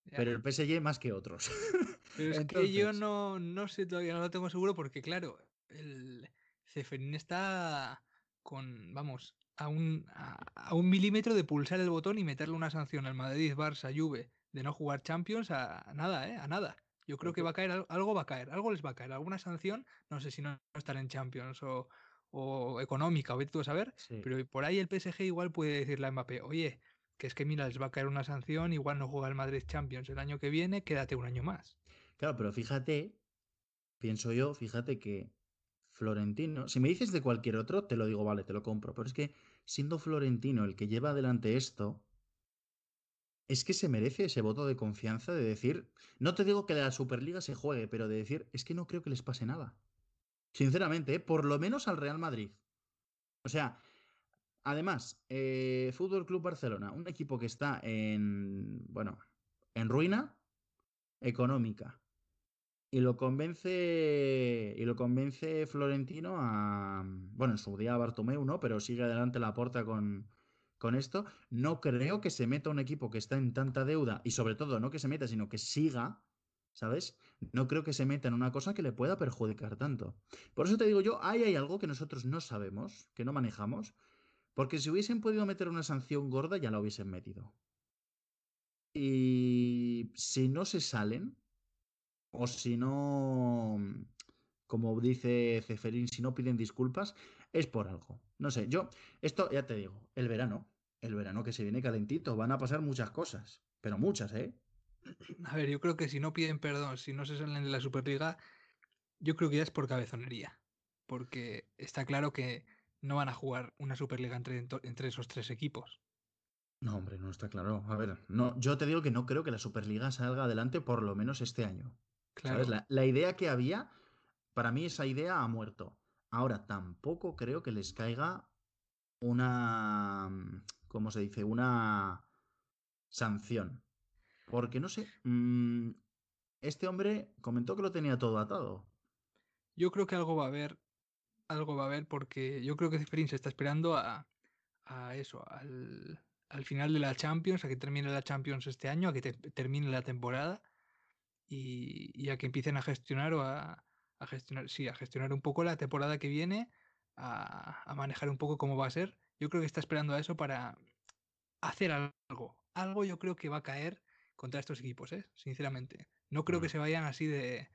Ya. Pero el PSG más que otros. Pero es que yo no, no sé, todavía no lo tengo seguro porque, claro, el Ceferín está con, vamos, a un, a, a un milímetro de pulsar el botón y meterle una sanción al Madrid, Barça, Juve de no jugar Champions a, a nada, ¿eh? A nada. Yo creo que va a caer, al- algo va a caer, algo les va a caer, alguna sanción, no sé si no estar en Champions o, o económica, o vete tú a saber, Sí. pero por ahí el PSG igual puede decirle a Mbappé, oye, que es que mira, les va a caer una sanción, igual no juega el Madrid Champions el año que viene, quédate un año más. Claro, pero fíjate, pienso yo, fíjate que Florentino, si me dices de cualquier otro, te lo digo, vale, te lo compro, pero es que siendo Florentino el que lleva adelante esto, es que se merece ese voto de confianza de decir, no te digo que la Superliga se juegue, pero de decir, es que no creo que les pase nada. Sinceramente, ¿eh? por lo menos al Real Madrid. O sea, además, eh, Fútbol Club Barcelona, un equipo que está en, bueno, en ruina económica. Y lo convence. Y lo convence Florentino a. Bueno, en su día a Bartomeu, ¿no? Pero sigue adelante la porta con, con esto. No creo que se meta un equipo que está en tanta deuda. Y sobre todo, no que se meta, sino que siga. ¿Sabes? No creo que se meta en una cosa que le pueda perjudicar tanto. Por eso te digo yo, ahí hay algo que nosotros no sabemos, que no manejamos. Porque si hubiesen podido meter una sanción gorda, ya la hubiesen metido. Y si no se salen, o si no, como dice Ceferín, si no piden disculpas, es por algo. No sé, yo, esto ya te digo, el verano, el verano que se viene calentito, van a pasar muchas cosas, pero muchas, ¿eh? A ver, yo creo que si no piden perdón, si no se salen de la Superliga, yo creo que ya es por cabezonería. Porque está claro que no van a jugar una Superliga entre, entre esos tres equipos. No, hombre, no está claro. A ver, no, yo te digo que no creo que la Superliga salga adelante por lo menos este año. Claro. ¿Sabes? La, la idea que había, para mí esa idea ha muerto. Ahora, tampoco creo que les caiga una, ¿cómo se dice? Una sanción. Porque no sé, mm, este hombre comentó que lo tenía todo atado. Yo creo que algo va a haber, algo va a haber porque yo creo que Ceferín se está esperando a, a eso, al, al, final de la Champions, a que termine la Champions este año, a que termine la temporada y, y, a que empiecen a gestionar o a, a, gestionar, sí, a gestionar un poco la temporada que viene, a, a manejar un poco cómo va a ser. Yo creo que está esperando a eso para hacer algo. Algo yo creo que va a caer contra estos equipos, ¿eh? sinceramente. No creo que se vayan así de,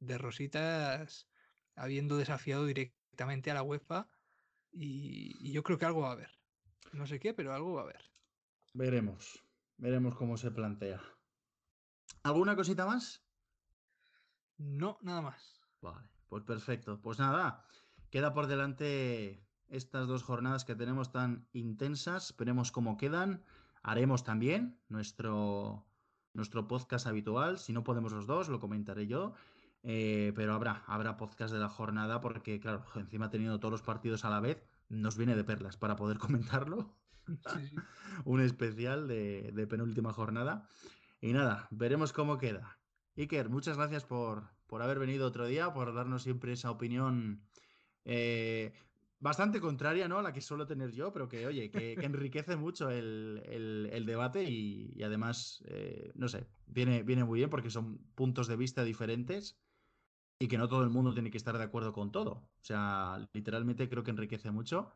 de rositas habiendo desafiado directamente a la UEFA y, y, yo creo que algo va a haber. No sé qué, pero algo va a haber. Veremos, veremos cómo se plantea. ¿Alguna cosita más? No, nada más. Vale, pues perfecto. Pues nada, queda por delante estas dos jornadas que tenemos tan intensas. Veremos cómo quedan. Haremos también nuestro, nuestro podcast habitual. Si no podemos los dos, lo comentaré yo. Eh, pero habrá, habrá podcast de la jornada porque, claro, encima teniendo todos los partidos a la vez, nos viene de perlas para poder comentarlo. Sí. Un especial de, de, penúltima jornada. Y nada, veremos cómo queda. Iker, muchas gracias por, por haber venido otro día, por darnos siempre esa opinión eh, bastante contraria ¿no? a la que suelo tener yo, pero que, oye, que, que enriquece mucho el, el, el debate y, y además, eh, no sé, viene, viene muy bien porque son puntos de vista diferentes y que no todo el mundo tiene que estar de acuerdo con todo. O sea, literalmente creo que enriquece mucho.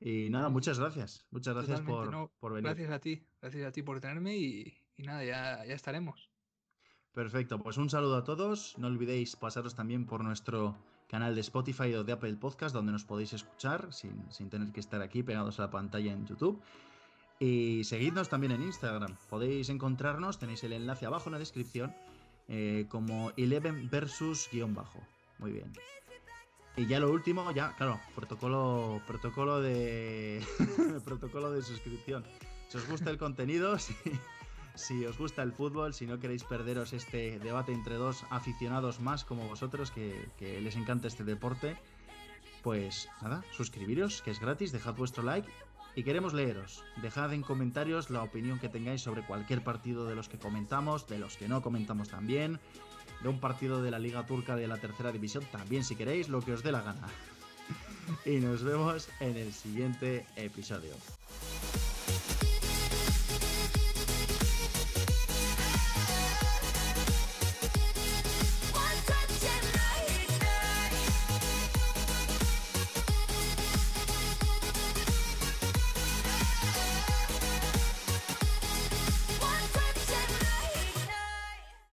Y nada, muchas gracias. Muchas gracias por, no, por, venir. Gracias a ti, gracias a ti por tenerme y, y nada, ya, ya estaremos. Perfecto, pues un saludo a todos. No olvidéis pasaros también por nuestro canal de Spotify o de Apple Podcast, donde nos podéis escuchar sin, sin, tener que estar aquí pegados a la pantalla en YouTube. Y seguidnos también en Instagram. Podéis encontrarnos, tenéis el enlace abajo en la descripción, eh, como Eleven versus guion bajo. Muy bien. Y ya lo último, ya, claro, protocolo, protocolo de protocolo de suscripción. Si os gusta el contenido, si, si os gusta el fútbol, si no queréis perderos este debate entre dos aficionados más como vosotros, que, que les encanta este deporte, pues nada, suscribiros, que es gratis, dejad vuestro like y queremos leeros. Dejad en comentarios la opinión que tengáis sobre cualquier partido de los que comentamos, de los que no comentamos también, de un partido de la Liga Turca de la Tercera División también si queréis, lo que os dé la gana. y nos vemos en el siguiente episodio.